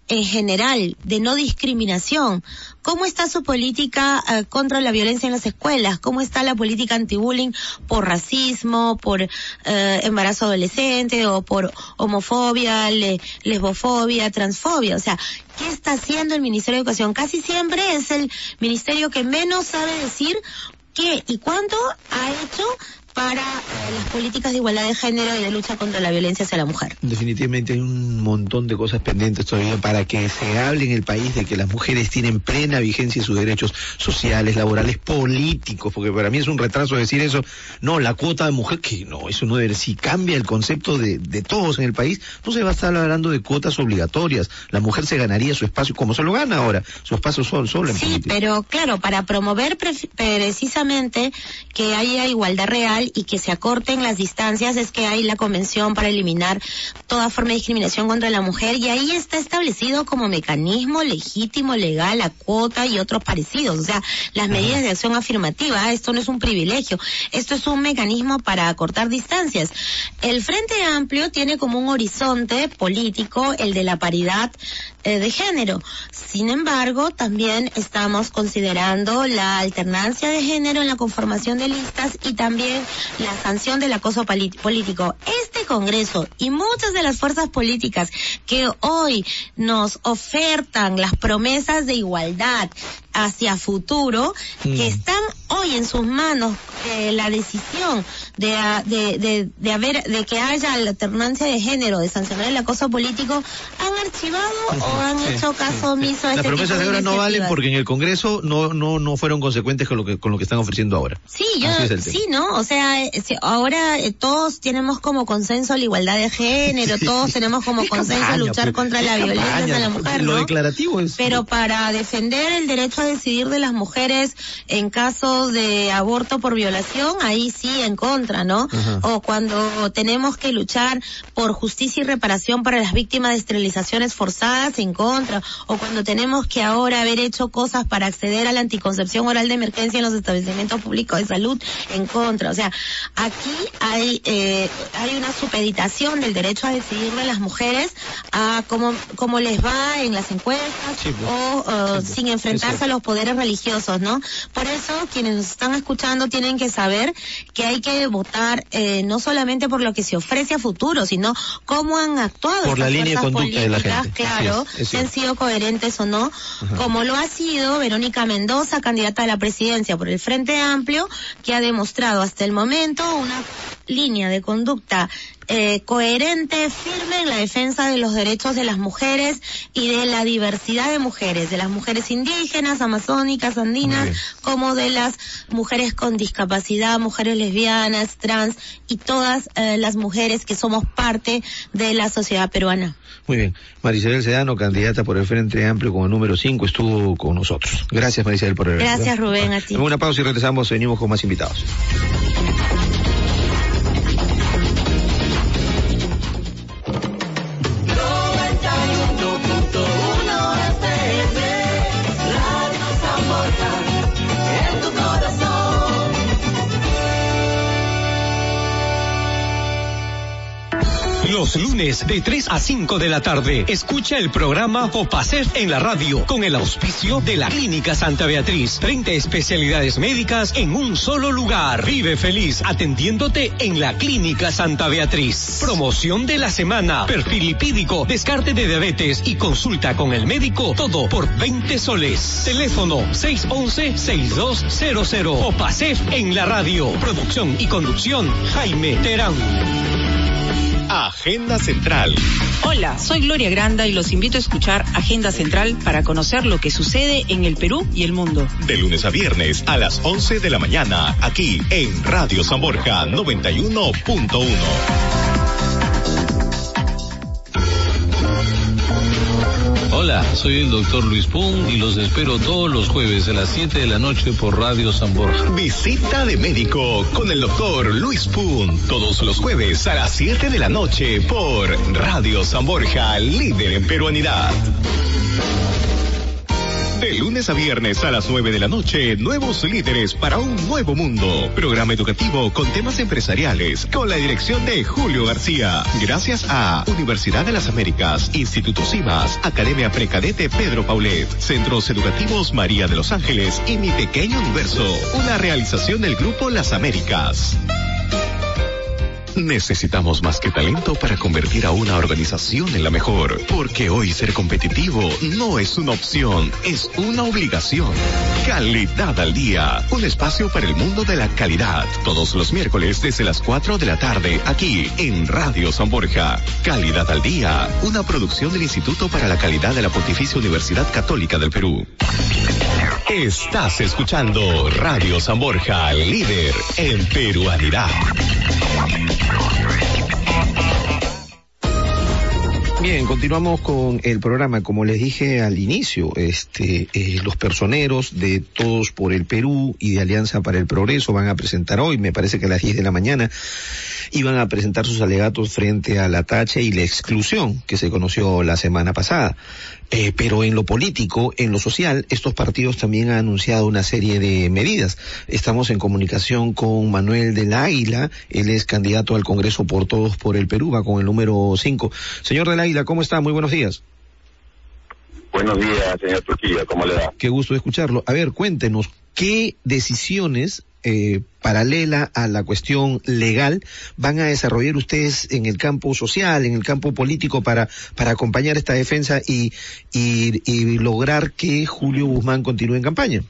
En general, de no discriminación. ¿Cómo está su política uh, contra la violencia en las escuelas? ¿Cómo está la política anti-bullying por racismo, por uh, embarazo adolescente o por homofobia, le, lesbofobia, transfobia? O sea, ¿qué está haciendo el Ministerio de Educación? Casi siempre es el ministerio que menos sabe decir qué y cuánto ha hecho para eh, las políticas de igualdad de género y de lucha contra la violencia hacia la mujer. Definitivamente hay un montón de cosas pendientes todavía para que se hable en el país de que las mujeres tienen plena vigencia en sus derechos sociales, laborales, políticos, porque para mí es un retraso decir eso. No, la cuota de mujer, que no, eso no debe, si cambia el concepto de, de todos en el país, no se va a estar hablando de cuotas obligatorias. La mujer se ganaría su espacio, como se lo gana ahora, su espacio solo, solo en Sí, pero claro, para promover precisamente que haya igualdad real, y que se acorten las distancias es que hay la convención para eliminar toda forma de discriminación contra la mujer y ahí está establecido como mecanismo legítimo, legal, la cuota y otros parecidos. O sea, las medidas de acción afirmativa, esto no es un privilegio, esto es un mecanismo para acortar distancias. El Frente Amplio tiene como un horizonte político el de la paridad eh, de género. Sin embargo, también estamos considerando la alternancia de género en la conformación de listas y también la sanción del acoso político. Este Congreso y muchas de las fuerzas políticas que hoy nos ofertan las promesas de igualdad hacia futuro, que mm. están hoy en sus manos eh, la decisión de, de, de, de, haber, de que haya la alternancia de género, de sancionar el acoso político, han archivado o han hecho caso omiso a Las este promesas de ahora no valen porque en el Congreso no, no, no fueron consecuentes con lo que, con lo que están ofreciendo ahora. Sí, yo, sí, ¿no? O sea, eh, ahora eh, todos tenemos como consenso la igualdad de género, todos tenemos como consenso luchar pues, contra la violencia de la mujer, Lo declarativo es... Pero para defender el derecho a decidir de las mujeres en caso de aborto por violación, ahí sí en contra, ¿no? O cuando tenemos que luchar por justicia y reparación para las víctimas de esterilizaciones forzadas, en contra. O cuando tenemos que ahora haber hecho cosas para acceder a la anticoncepción oral de emergencia en los establecimientos públicos de salud, en contra. O sea, aquí hay, eh, hay una supeditación del derecho a decidir de las mujeres a cómo, cómo les va en las encuestas pues. o uh, sin enfrentarse a los poderes religiosos, ¿no? Por eso quienes nos están escuchando tienen que saber que hay que votar eh, no solamente por lo que se ofrece a futuro, sino cómo han actuado por la línea de conducta de la gente. Claro, si han sido coherentes o no, como lo ha sido Verónica Mendoza, candidata a la presidencia por el Frente Amplio, que ha demostrado hasta el momento una línea de conducta eh, coherente, firme en la defensa de los derechos de las mujeres y de la diversidad de mujeres, de las mujeres indígenas, amazónicas, andinas, como de las mujeres con discapacidad, mujeres lesbianas, trans y todas eh, las mujeres que somos parte de la sociedad peruana. Muy bien. Maricel Sedano, candidata por el Frente Amplio como número 5, estuvo con nosotros. Gracias, Maricel, por el Gracias, Rubén, a ti. Una pausa y regresamos, venimos con más invitados. Los lunes de 3 a 5 de la tarde, escucha el programa Opacef en la radio con el auspicio de la Clínica Santa Beatriz. 30 especialidades médicas en un solo lugar. Vive feliz atendiéndote en la Clínica Santa Beatriz. Promoción de la semana, perfil lipídico, descarte de diabetes y consulta con el médico, todo por 20 soles. Teléfono 611-6200. Opacef en la radio. Producción y conducción, Jaime Terán. Agenda Central. Hola, soy Gloria Granda y los invito a escuchar Agenda Central para conocer lo que sucede en el Perú y el mundo. De lunes a viernes a las 11 de la mañana, aquí en Radio San Borja 91.1. Hola, soy el doctor Luis Pun y los espero todos los jueves a las 7 de la noche por Radio San Borja. Visita de médico con el doctor Luis Pun. Todos los jueves a las 7 de la noche por Radio San Borja, líder en peruanidad. De lunes a viernes a las 9 de la noche, nuevos líderes para un nuevo mundo. Programa educativo con temas empresariales, con la dirección de Julio García. Gracias a Universidad de las Américas, Instituto CIMAS, Academia Precadete Pedro Paulet, Centros Educativos María de los Ángeles y Mi Pequeño Universo. Una realización del Grupo Las Américas. Necesitamos más que talento para convertir a una organización en la mejor, porque hoy ser competitivo no es una opción, es una obligación. Calidad al día, un espacio para el mundo de la calidad, todos los miércoles desde las 4 de la tarde, aquí en Radio San Borja. Calidad al día, una producción del Instituto para la Calidad de la Pontificia Universidad Católica del Perú. Estás escuchando Radio San Borja, líder en peruanidad. Bien, continuamos con el programa. Como les dije al inicio, este, eh, los personeros de Todos por el Perú y de Alianza para el Progreso van a presentar hoy, me parece que a las 10 de la mañana, iban a presentar sus alegatos frente a la tacha y la exclusión que se conoció la semana pasada. Eh, pero en lo político, en lo social, estos partidos también han anunciado una serie de medidas. Estamos en comunicación con Manuel del Águila, él es candidato al Congreso por Todos por el Perú, va con el número 5. Señor del Águila, ¿cómo está? Muy buenos días. Buenos días, señor Trujillo, ¿cómo le va? Qué gusto escucharlo. A ver, cuéntenos, ¿qué decisiones eh, paralela a la cuestión legal van a desarrollar ustedes en el campo social, en el campo político para, para acompañar esta defensa y, y, y lograr que Julio Guzmán continúe en campaña?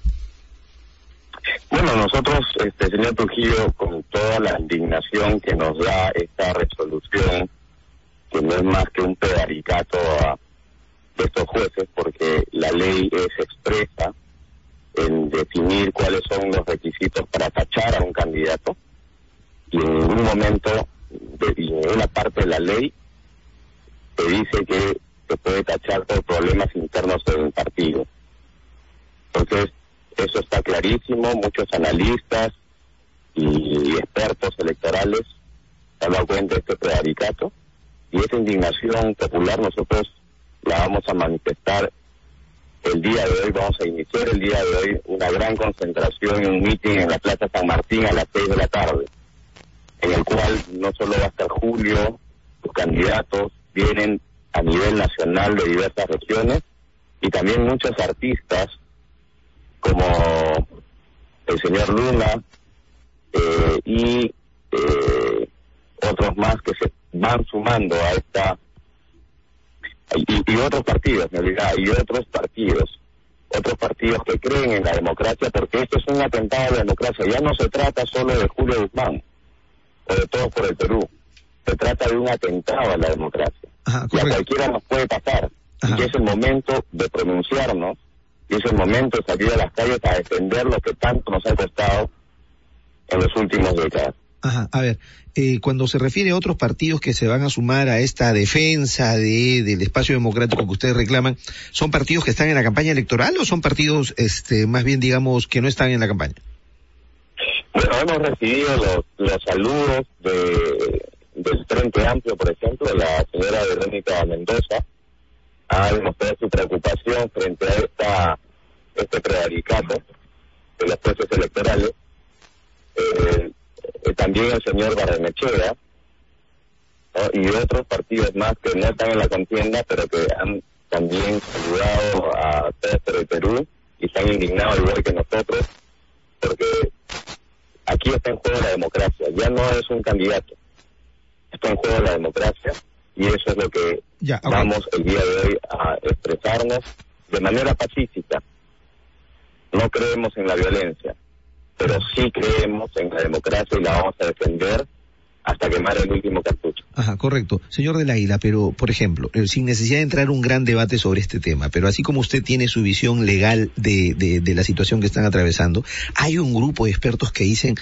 Bueno, nosotros, este señor Trujillo, con toda la indignación que nos da esta resolución, que no es más que un pedaricato a, de estos jueces, porque la ley es expresa en definir cuáles son los requisitos para tachar a un candidato y en ningún momento de, ninguna parte de la ley se dice que se puede tachar por problemas internos del partido. Entonces, eso está clarísimo, muchos analistas y expertos electorales se han dado cuenta de este prevaricato y esa indignación popular nosotros la vamos a manifestar el día de hoy vamos a iniciar el día de hoy una gran concentración y un meeting en la Plaza San Martín a las seis de la tarde, en el cual no solo va a estar Julio, los candidatos vienen a nivel nacional de diversas regiones y también muchos artistas como el señor Luna, eh, y eh, otros más que se van sumando a esta y, y otros partidos, en realidad, y otros partidos, otros partidos que creen en la democracia, porque esto es un atentado a la democracia. Ya no se trata solo de Julio Guzmán o de todos por el Perú, se trata de un atentado a la democracia. y a cualquiera nos puede pasar. Y es el momento de pronunciarnos, y es el momento de salir a las calles a defender lo que tanto nos ha costado en los últimos décadas. Ajá, a ver, eh, cuando se refiere a otros partidos que se van a sumar a esta defensa de, del espacio democrático que ustedes reclaman, ¿son partidos que están en la campaña electoral o son partidos, este, más bien digamos, que no están en la campaña? Bueno, hemos recibido los, saludos de, del Frente Amplio, por ejemplo, la señora Verónica Mendoza ha demostrado su preocupación frente a esta este prevaricato de los jueces electorales. Eh, eh, también el señor Barrenechea y otros partidos más que no están en la contienda, pero que han también saludado a Pedro de Perú y están indignados igual que nosotros, porque aquí está en juego la democracia, ya no es un candidato, está en juego la democracia y eso es lo que vamos el día de hoy a expresarnos de manera pacífica. No creemos en la violencia, pero sí creemos en la democracia y la vamos a defender hasta quemar el último cartucho. Ajá, correcto. Señor de la Isla, pero, por ejemplo, eh, sin necesidad de entrar un gran debate sobre este tema, pero así como usted tiene su visión legal de, de, de, la situación que están atravesando, hay un grupo de expertos que dicen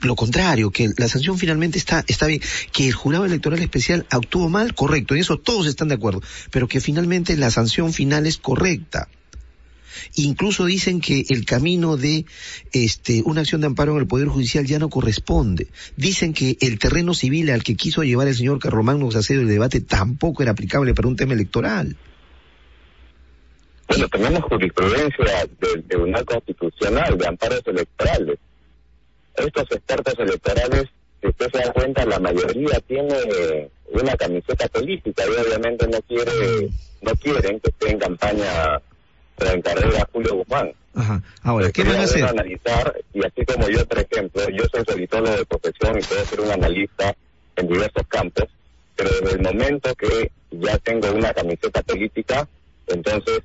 lo contrario, que la sanción finalmente está, está bien, que el jurado electoral especial actuó mal, correcto, en eso todos están de acuerdo, pero que finalmente la sanción final es correcta. Incluso dicen que el camino de este, una acción de amparo en el Poder Judicial ya no corresponde. Dicen que el terreno civil al que quiso llevar el señor Carromagno Sacedo el debate tampoco era aplicable para un tema electoral. Bueno, tenemos jurisprudencia del Tribunal Constitucional de amparos electorales. Estos expertos electorales, si usted se da cuenta, la mayoría tiene una camiseta política y obviamente no quiere, no quieren que esté en campaña en carrera Julio Guzmán. Ajá. Ahora, ¿qué van a hacer? analizar, y así como yo, por ejemplo, yo soy solitólogo de profesión y puedo ser un analista en diversos campos, pero desde el momento que ya tengo una camiseta política, entonces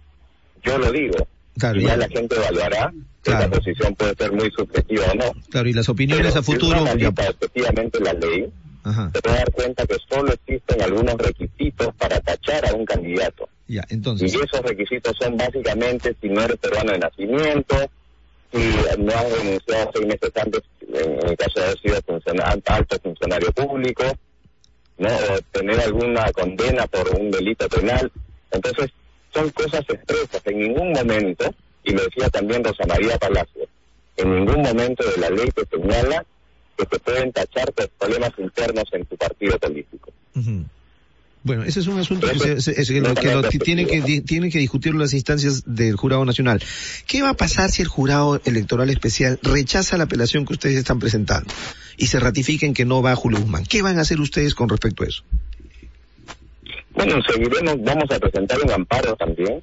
yo lo digo. Claro, y ya, la gente evaluará que la posición puede ser muy subjetiva o no. Claro, y las opiniones a futuro... Si analiza efectivamente la ley, Ajá. se puede dar cuenta que solo existen algunos requisitos para tachar a un candidato. Ya, entonces. Y esos requisitos son básicamente si no eres peruano de nacimiento, si no has denunciado seis meses antes, en el caso de haber sido funcionario, alto funcionario público, ¿no? o tener alguna condena por un delito penal. Entonces, son cosas expresas. En ningún momento, y lo decía también Rosa María Palacio, en ningún momento de la ley te señala que te pueden tachar por problemas internos en tu partido político. Uh -huh. Bueno, ese es un asunto que, se, se, se, lo, que lo, tienen que tienen que discutir las instancias del Jurado Nacional. ¿Qué va a pasar si el Jurado Electoral Especial rechaza la apelación que ustedes están presentando y se ratifiquen que no va a Julio Guzmán? ¿Qué van a hacer ustedes con respecto a eso? Bueno, seguiremos, vamos a presentar un amparo también,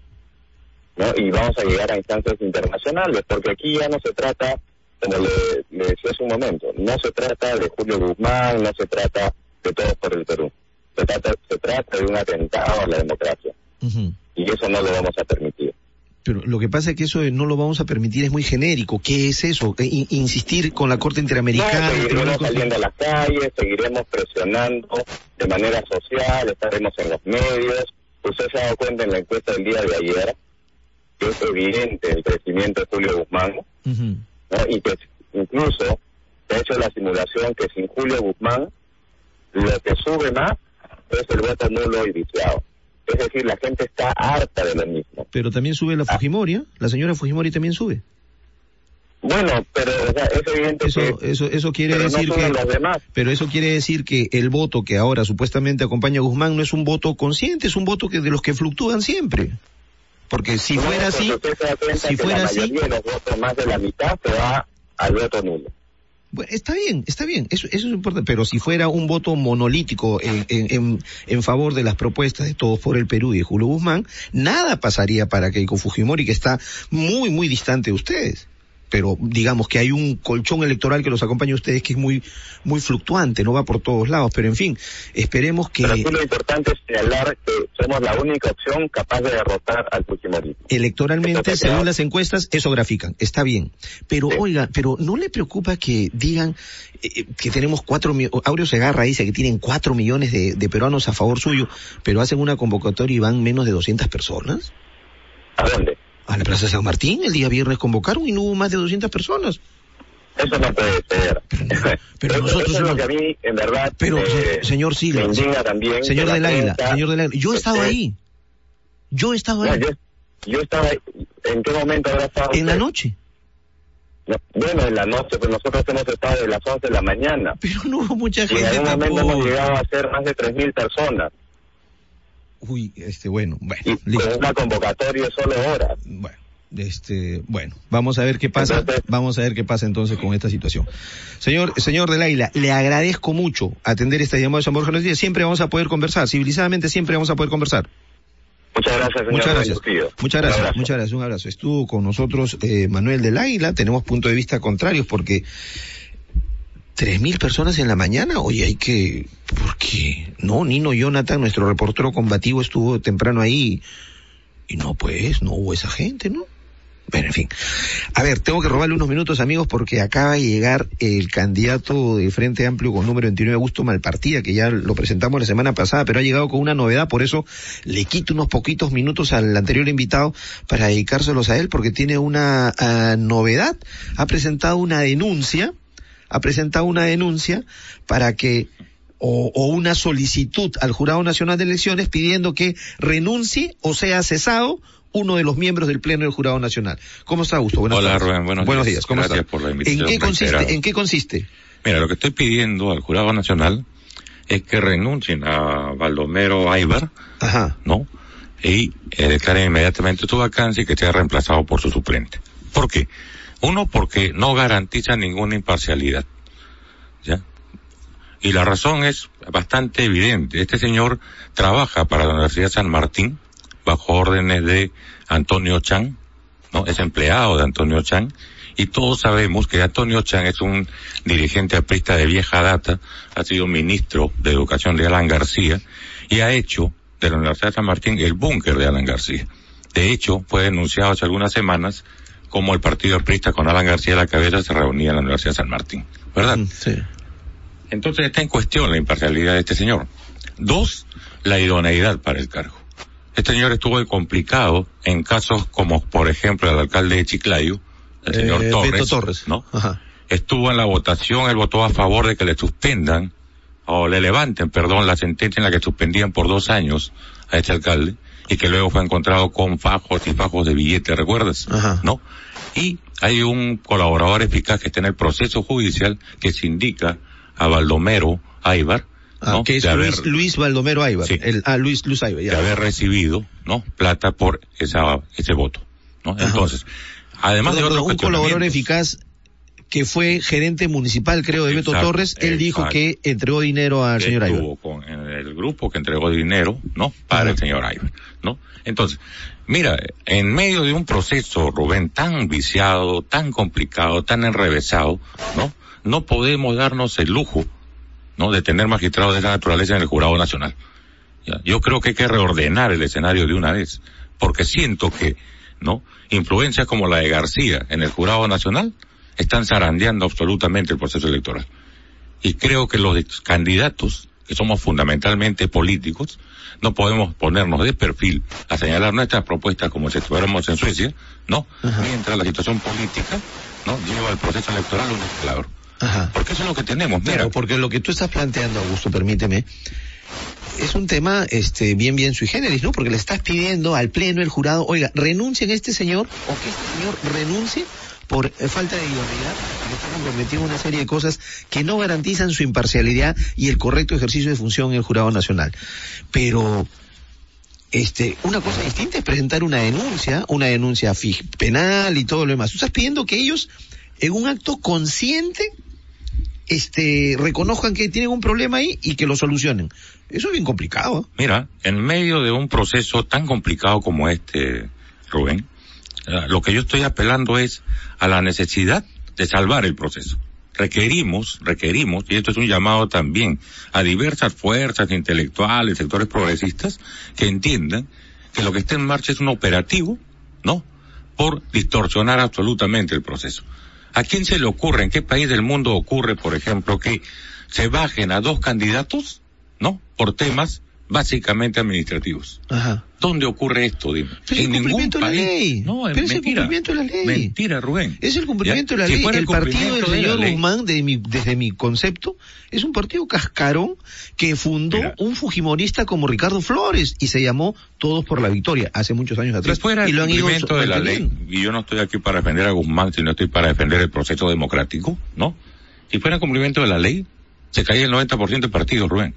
¿no? Y vamos a llegar a instancias internacionales, porque aquí ya no se trata, como le, le decía hace un momento, no se trata de Julio Guzmán, no se trata de todos por el Perú se trata, se trata de un atentado a la democracia. Uh -huh. Y eso no lo vamos a permitir. Pero lo que pasa es que eso de no lo vamos a permitir es muy genérico. ¿Qué es eso? I insistir con la Corte Interamericana. No, seguiremos saliendo a las calles, seguiremos presionando de manera social, estaremos en los medios. Usted se ha dado cuenta en la encuesta del día de ayer que es evidente el crecimiento de Julio Guzmán, uh -huh. ¿no? y que incluso se ha hecho la simulación que sin Julio Guzmán lo que sube más es el voto nulo y viciado. Es decir, la gente está harta de lo mismo. Pero también sube la Fujimori, ¿eh? La señora Fujimori también sube. Bueno, pero o sea, es evidente eso, que... Eso, eso quiere decir no que... Pero eso quiere decir que el voto que ahora supuestamente acompaña a Guzmán no es un voto consciente, es un voto que de los que fluctúan siempre. Porque si no, fuera así... Si fuera así... Los votos, más de la mitad se va al voto nulo. Bueno, está bien, está bien, eso, eso es importante, pero si fuera un voto monolítico en, en, en, favor de las propuestas de Todos por el Perú y de Julio Guzmán, nada pasaría para Keiko Fujimori, que está muy, muy distante de ustedes. Pero digamos que hay un colchón electoral que los acompaña a ustedes que es muy, muy fluctuante, no va por todos lados, pero en fin, esperemos que... Pero aquí lo importante es señalar que somos la única opción capaz de derrotar al Fujimorismo. Electoralmente, según las encuestas, eso grafican, está bien. Pero oiga, pero ¿no le preocupa que digan eh, que tenemos cuatro millones, Aureo Segarra dice que tienen cuatro millones de, de peruanos a favor suyo, pero hacen una convocatoria y van menos de 200 personas? ¿A dónde? A la Plaza San Martín, el día viernes convocaron y no hubo más de 200 personas. Eso no puede ser. Pero nosotros eso es lo hemos- que a mí, en verdad, Pero, señor Silva, también. señor del la Águila, señor del Águila, yo he estado ahí. Yo he estado no, ahí. yo, yo estaba ahí. ¿En qué momento habrá estado En la noche. No, bueno, en la noche, pero nosotros hemos estado de las 11 de la mañana. Pero no hubo mucha Y en gente algún momento tampoco. hemos llegado a ser más de 3.000 personas. Uy, este, bueno, bueno, Y listo. con una convocatoria de solo horas. Bueno, este, bueno, vamos a ver qué pasa, vamos a ver qué pasa entonces con esta situación. Señor, señor del Águila, le agradezco mucho atender esta llamada de San Borja Noticias. Siempre vamos a poder conversar, civilizadamente siempre vamos a poder conversar. Muchas gracias, señor. Muchas gracias. Muchas gracias, muchas gracias, un abrazo. Estuvo con nosotros eh, Manuel del Águila, tenemos puntos de vista contrarios porque tres mil personas en la mañana, oye, hay que, ¿por qué? No, Nino Jonathan, nuestro reportero combativo, estuvo temprano ahí y no, pues, no hubo esa gente, ¿no? Bueno, en fin. A ver, tengo que robarle unos minutos, amigos, porque acaba de llegar el candidato de Frente Amplio con número 29, Augusto Malpartida, que ya lo presentamos la semana pasada, pero ha llegado con una novedad, por eso le quito unos poquitos minutos al anterior invitado para dedicárselos a él, porque tiene una ah, novedad. Ha presentado una denuncia, ha presentado una denuncia para que o, o una solicitud al Jurado Nacional de Elecciones pidiendo que renuncie o sea cesado uno de los miembros del Pleno del Jurado Nacional. ¿Cómo está, Augusto? Buenas Hola, tardes. Rubén. Buenos, días. ¿Cómo Gracias está? por la ¿En invitación. qué reiterada. consiste? ¿En qué consiste? Mira, lo que estoy pidiendo al Jurado Nacional es que renuncien a Baldomero Aybar, ¿no? Y eh, declaren inmediatamente su vacancia y que sea reemplazado por su suplente. ¿Por qué? Uno, porque no garantiza ninguna imparcialidad. ¿Ya? Y la razón es bastante evidente. Este señor trabaja para la Universidad San Martín bajo órdenes de Antonio Chan, ¿no? Es empleado de Antonio Chan y todos sabemos que Antonio Chan es un dirigente aprista de vieja data, ha sido ministro de Educación de Alan García y ha hecho de la Universidad de San Martín el búnker de Alan García. De hecho, fue denunciado hace algunas semanas como el partido aprista con Alan García a la cabeza se reunía en la Universidad de San Martín. ¿Verdad? Sí. Entonces está en cuestión la imparcialidad de este señor. Dos, la idoneidad para el cargo. Este señor estuvo complicado en casos como, por ejemplo, el alcalde de Chiclayo, el señor Eh, Torres, Beto Torres. ¿no? Estuvo en la votación, él votó a favor de que le suspendan, o le levanten, perdón, la sentencia en la que suspendían por dos años a este alcalde, y que luego fue encontrado con fajos y fajos de billetes, ¿recuerdas? ¿No? Y hay un colaborador eficaz que está en el proceso judicial que se indica a Baldomero Aybar, Ah, ¿no? que es de haber- Luis, Luis Baldomero Aybar. Sí. El, ah, Luis, Luis Aybar, ya. de haber recibido, ¿no? Plata por esa, ese voto, ¿no? Entonces, además de Perdón, otros perdón, un colaborador eficaz que fue gerente municipal, creo, de Beto Exacto, Torres, él dijo que entregó dinero al señor Aybar. estuvo con el grupo que entregó dinero, ¿no? Para el señor Aybar, ¿no? Entonces, mira, en medio de un proceso, Rubén, tan viciado, tan complicado, tan enrevesado, ¿no? No podemos darnos el lujo, ¿no? De tener magistrados de esa naturaleza en el Jurado Nacional. ¿ya? Yo creo que hay que reordenar el escenario de una vez, porque siento que, ¿no? Influencias como la de García en el Jurado Nacional están zarandeando absolutamente el proceso electoral. Y creo que los candidatos, que somos fundamentalmente políticos, no podemos ponernos de perfil a señalar nuestras propuestas como si estuviéramos en Suecia, ¿no? Mientras la situación política, ¿no? Lleva el proceso electoral un escalador. Porque eso es lo que tenemos, mira. Claro, porque lo que tú estás planteando, Augusto, permíteme, es un tema este bien bien sui generis, ¿no? Porque le estás pidiendo al pleno el jurado, oiga, renuncien a este señor o que este señor renuncie por eh, falta de idoneidad, que está comprometido una serie de cosas que no garantizan su imparcialidad y el correcto ejercicio de función en el jurado nacional. Pero este, una cosa distinta es presentar una denuncia, una denuncia penal y todo lo demás. Tú estás pidiendo que ellos, en un acto consciente, este, reconozcan que tienen un problema ahí y que lo solucionen. Eso es bien complicado. ¿eh? Mira, en medio de un proceso tan complicado como este, Rubén, Lo que yo estoy apelando es a la necesidad de salvar el proceso. Requerimos, requerimos, y esto es un llamado también a diversas fuerzas intelectuales, sectores progresistas, que entiendan que lo que está en marcha es un operativo, ¿no? Por distorsionar absolutamente el proceso. ¿A quién se le ocurre, en qué país del mundo ocurre, por ejemplo, que se bajen a dos candidatos, ¿no? Por temas básicamente administrativos. Ajá. ¿Dónde ocurre esto? Dime. Pero en es el ningún cumplimiento de la país. ley. No, es Pero es el cumplimiento de la ley. Mentira, Rubén. Es el cumplimiento Ya, de la ley. el partido del de señor. Guzmán, de mi- desde mi concepto, es un partido cascarón que fundó un fujimorista como Ricardo Flores y se llamó Todos por la Victoria hace muchos años atrás. Si fuera y el lo han ido cumplimiento de la ley, y yo no estoy aquí para defender a Guzmán, sino estoy para defender el proceso democrático, ¿no? Si fuera el cumplimiento de la ley, se caía el 90% del partido, Rubén.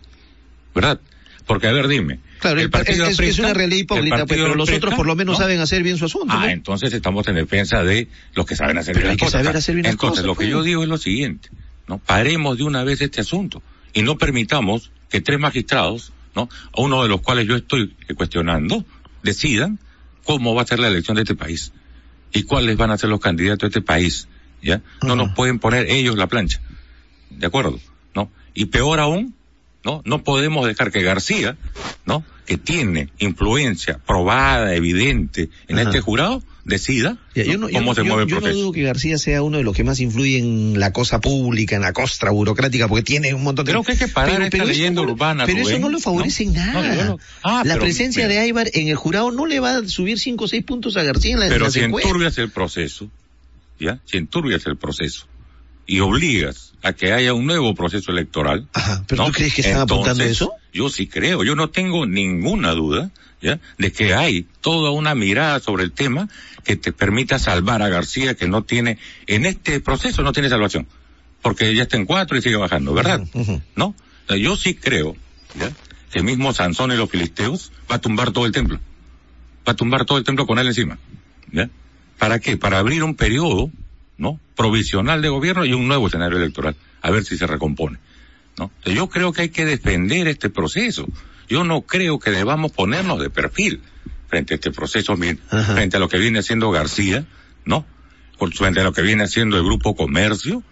¿Verdad? Porque, a ver, dime. Claro, el- es, es- es una realidad hipócrita, partido pero los aprieta, otros por lo menos ¿no? saben hacer bien su asunto. Ah, ¿no? entonces estamos en defensa de los que saben hacer Pero bien hay las que cosas. saber hacer bien entonces, cosas, lo que pues. yo digo es lo siguiente, ¿no? Paremos de una vez este asunto y no permitamos que tres magistrados, ¿no? Uno de los cuales yo estoy cuestionando, decidan cómo va a ser la elección de este país y cuáles van a ser los candidatos de este país, ¿ya? No nos pueden poner ellos la plancha. ¿De acuerdo? ¿No? Y peor aún, ¿no? No podemos dejar que García, ¿no? Que tiene influencia probada, evidente en Ajá. este jurado, decida Ya, yo ¿no? no, yo cómo se yo- mueve el yo no proceso. dudo que García sea uno de los que más influye en la cosa pública, en la costra burocrática, porque tiene un montón de... Creo que hay que parar esta eso leyenda urbana, Pero eso no le favorece en ¿no? nada. No, Ah, la pero, presencia de Aybar en el jurado no le va a subir cinco o seis puntos a García en, la, en Pero las si encuestas. enturbias el proceso, ¿ya? Si enturbias el proceso y obligas a que haya un nuevo proceso electoral. ¿pero ¿no? tú crees que están apuntando eso? Yo sí creo, yo no tengo ninguna duda, ¿ya? De que hay toda una mirada sobre el tema que te permita salvar a García que no tiene, en este proceso no tiene salvación. Porque ya está en cuatro y sigue bajando, ¿verdad? ¿No? O sea, yo sí creo, ¿ya? Que mismo Sansón y los filisteos va a tumbar todo el templo. Va a tumbar todo el templo con él encima. ¿Ya? ¿Para qué? Para abrir un periodo, ¿no? Provisional de gobierno y un nuevo escenario electoral. A ver si se recompone. ¿no? Yo creo que hay que defender este proceso. Yo no creo que debamos ponernos de perfil frente a este proceso, frente a lo que viene haciendo García, ¿no? Por- Frente a lo que viene haciendo el Grupo Comercio,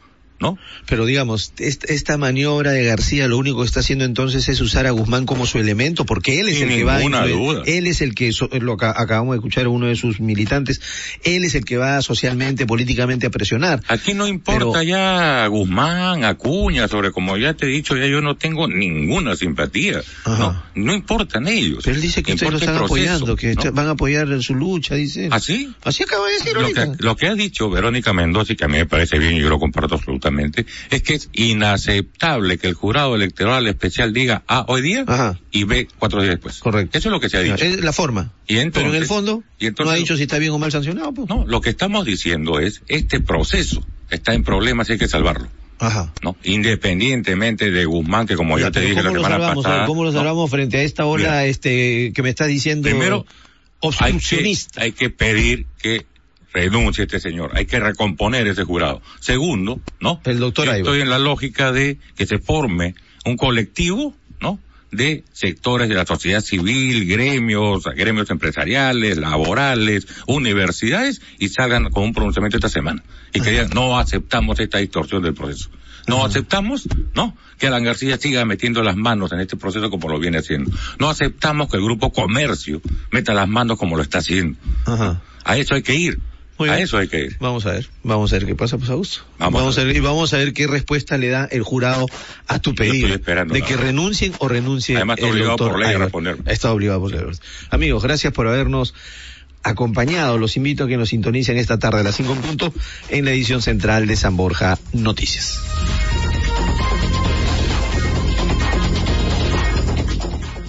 ¿no? Pero digamos, est- esta maniobra de García lo único que está haciendo entonces es usar a Guzmán como su elemento, porque él es Sin el que va a influir- duda. él es el que, lo acabamos de escuchar a uno de sus militantes, él es el que va socialmente, políticamente a presionar. Aquí no importa ya Guzmán, Acuña, sobre como ya te he dicho, ya yo no tengo ninguna simpatía. No, no importan ellos. Pero él dice que ustedes lo están proceso, apoyando, que ¿no? van a apoyar en su lucha, dice. ¿Así? Así acaba de decir lo ahorita. que, lo que ha dicho Verónica Mendoza y que a mí me parece bien y yo lo comparto absolutamente, es que es inaceptable que el jurado electoral especial diga A hoy día y B cuatro días después. Correcto. Eso es lo que se ha dicho. Es la forma. Y entonces, Pero en el fondo, y entonces- no ha dicho si está bien o mal sancionado. pues. No, lo que estamos diciendo es, este proceso está en problemas y hay que salvarlo. Ajá. ¿no? Independientemente de Guzmán, que como ya te dije la ¿Cómo lo semana salvamos? pasada. ¿Cómo lo ¿no? salvamos frente a esta ola Mira. este que me está diciendo Primero, hay que, obstruccionista? hay que pedir que renuncie este señor. Hay que recomponer ese jurado. Segundo, ¿no? El doctor Yo estoy en la lógica de que se forme un colectivo, ¿no? De sectores de la sociedad civil, gremios, gremios empresariales, laborales, universidades, y salgan con un pronunciamiento esta semana. Y que digan, no aceptamos esta distorsión del proceso. No aceptamos, ¿no? Que Alan García siga metiendo las manos en este proceso como lo viene haciendo. No aceptamos que el grupo comercio meta las manos como lo está haciendo. Ajá. A eso hay que ir. Muy a bien. eso hay que ir. Vamos a ver, vamos a ver qué pasa, pues Augusto. Vamos Vamos, a a ver, y vamos a ver qué respuesta le da el jurado a tu pedido. de que renuncien o renuncie Además, está el obligado doctor por ley a Aybar. responderme. Está obligado por ley. Amigos, gracias por habernos acompañado. Los invito a que nos sintonicen esta tarde a las 5 en punto en la edición central de San Borja Noticias.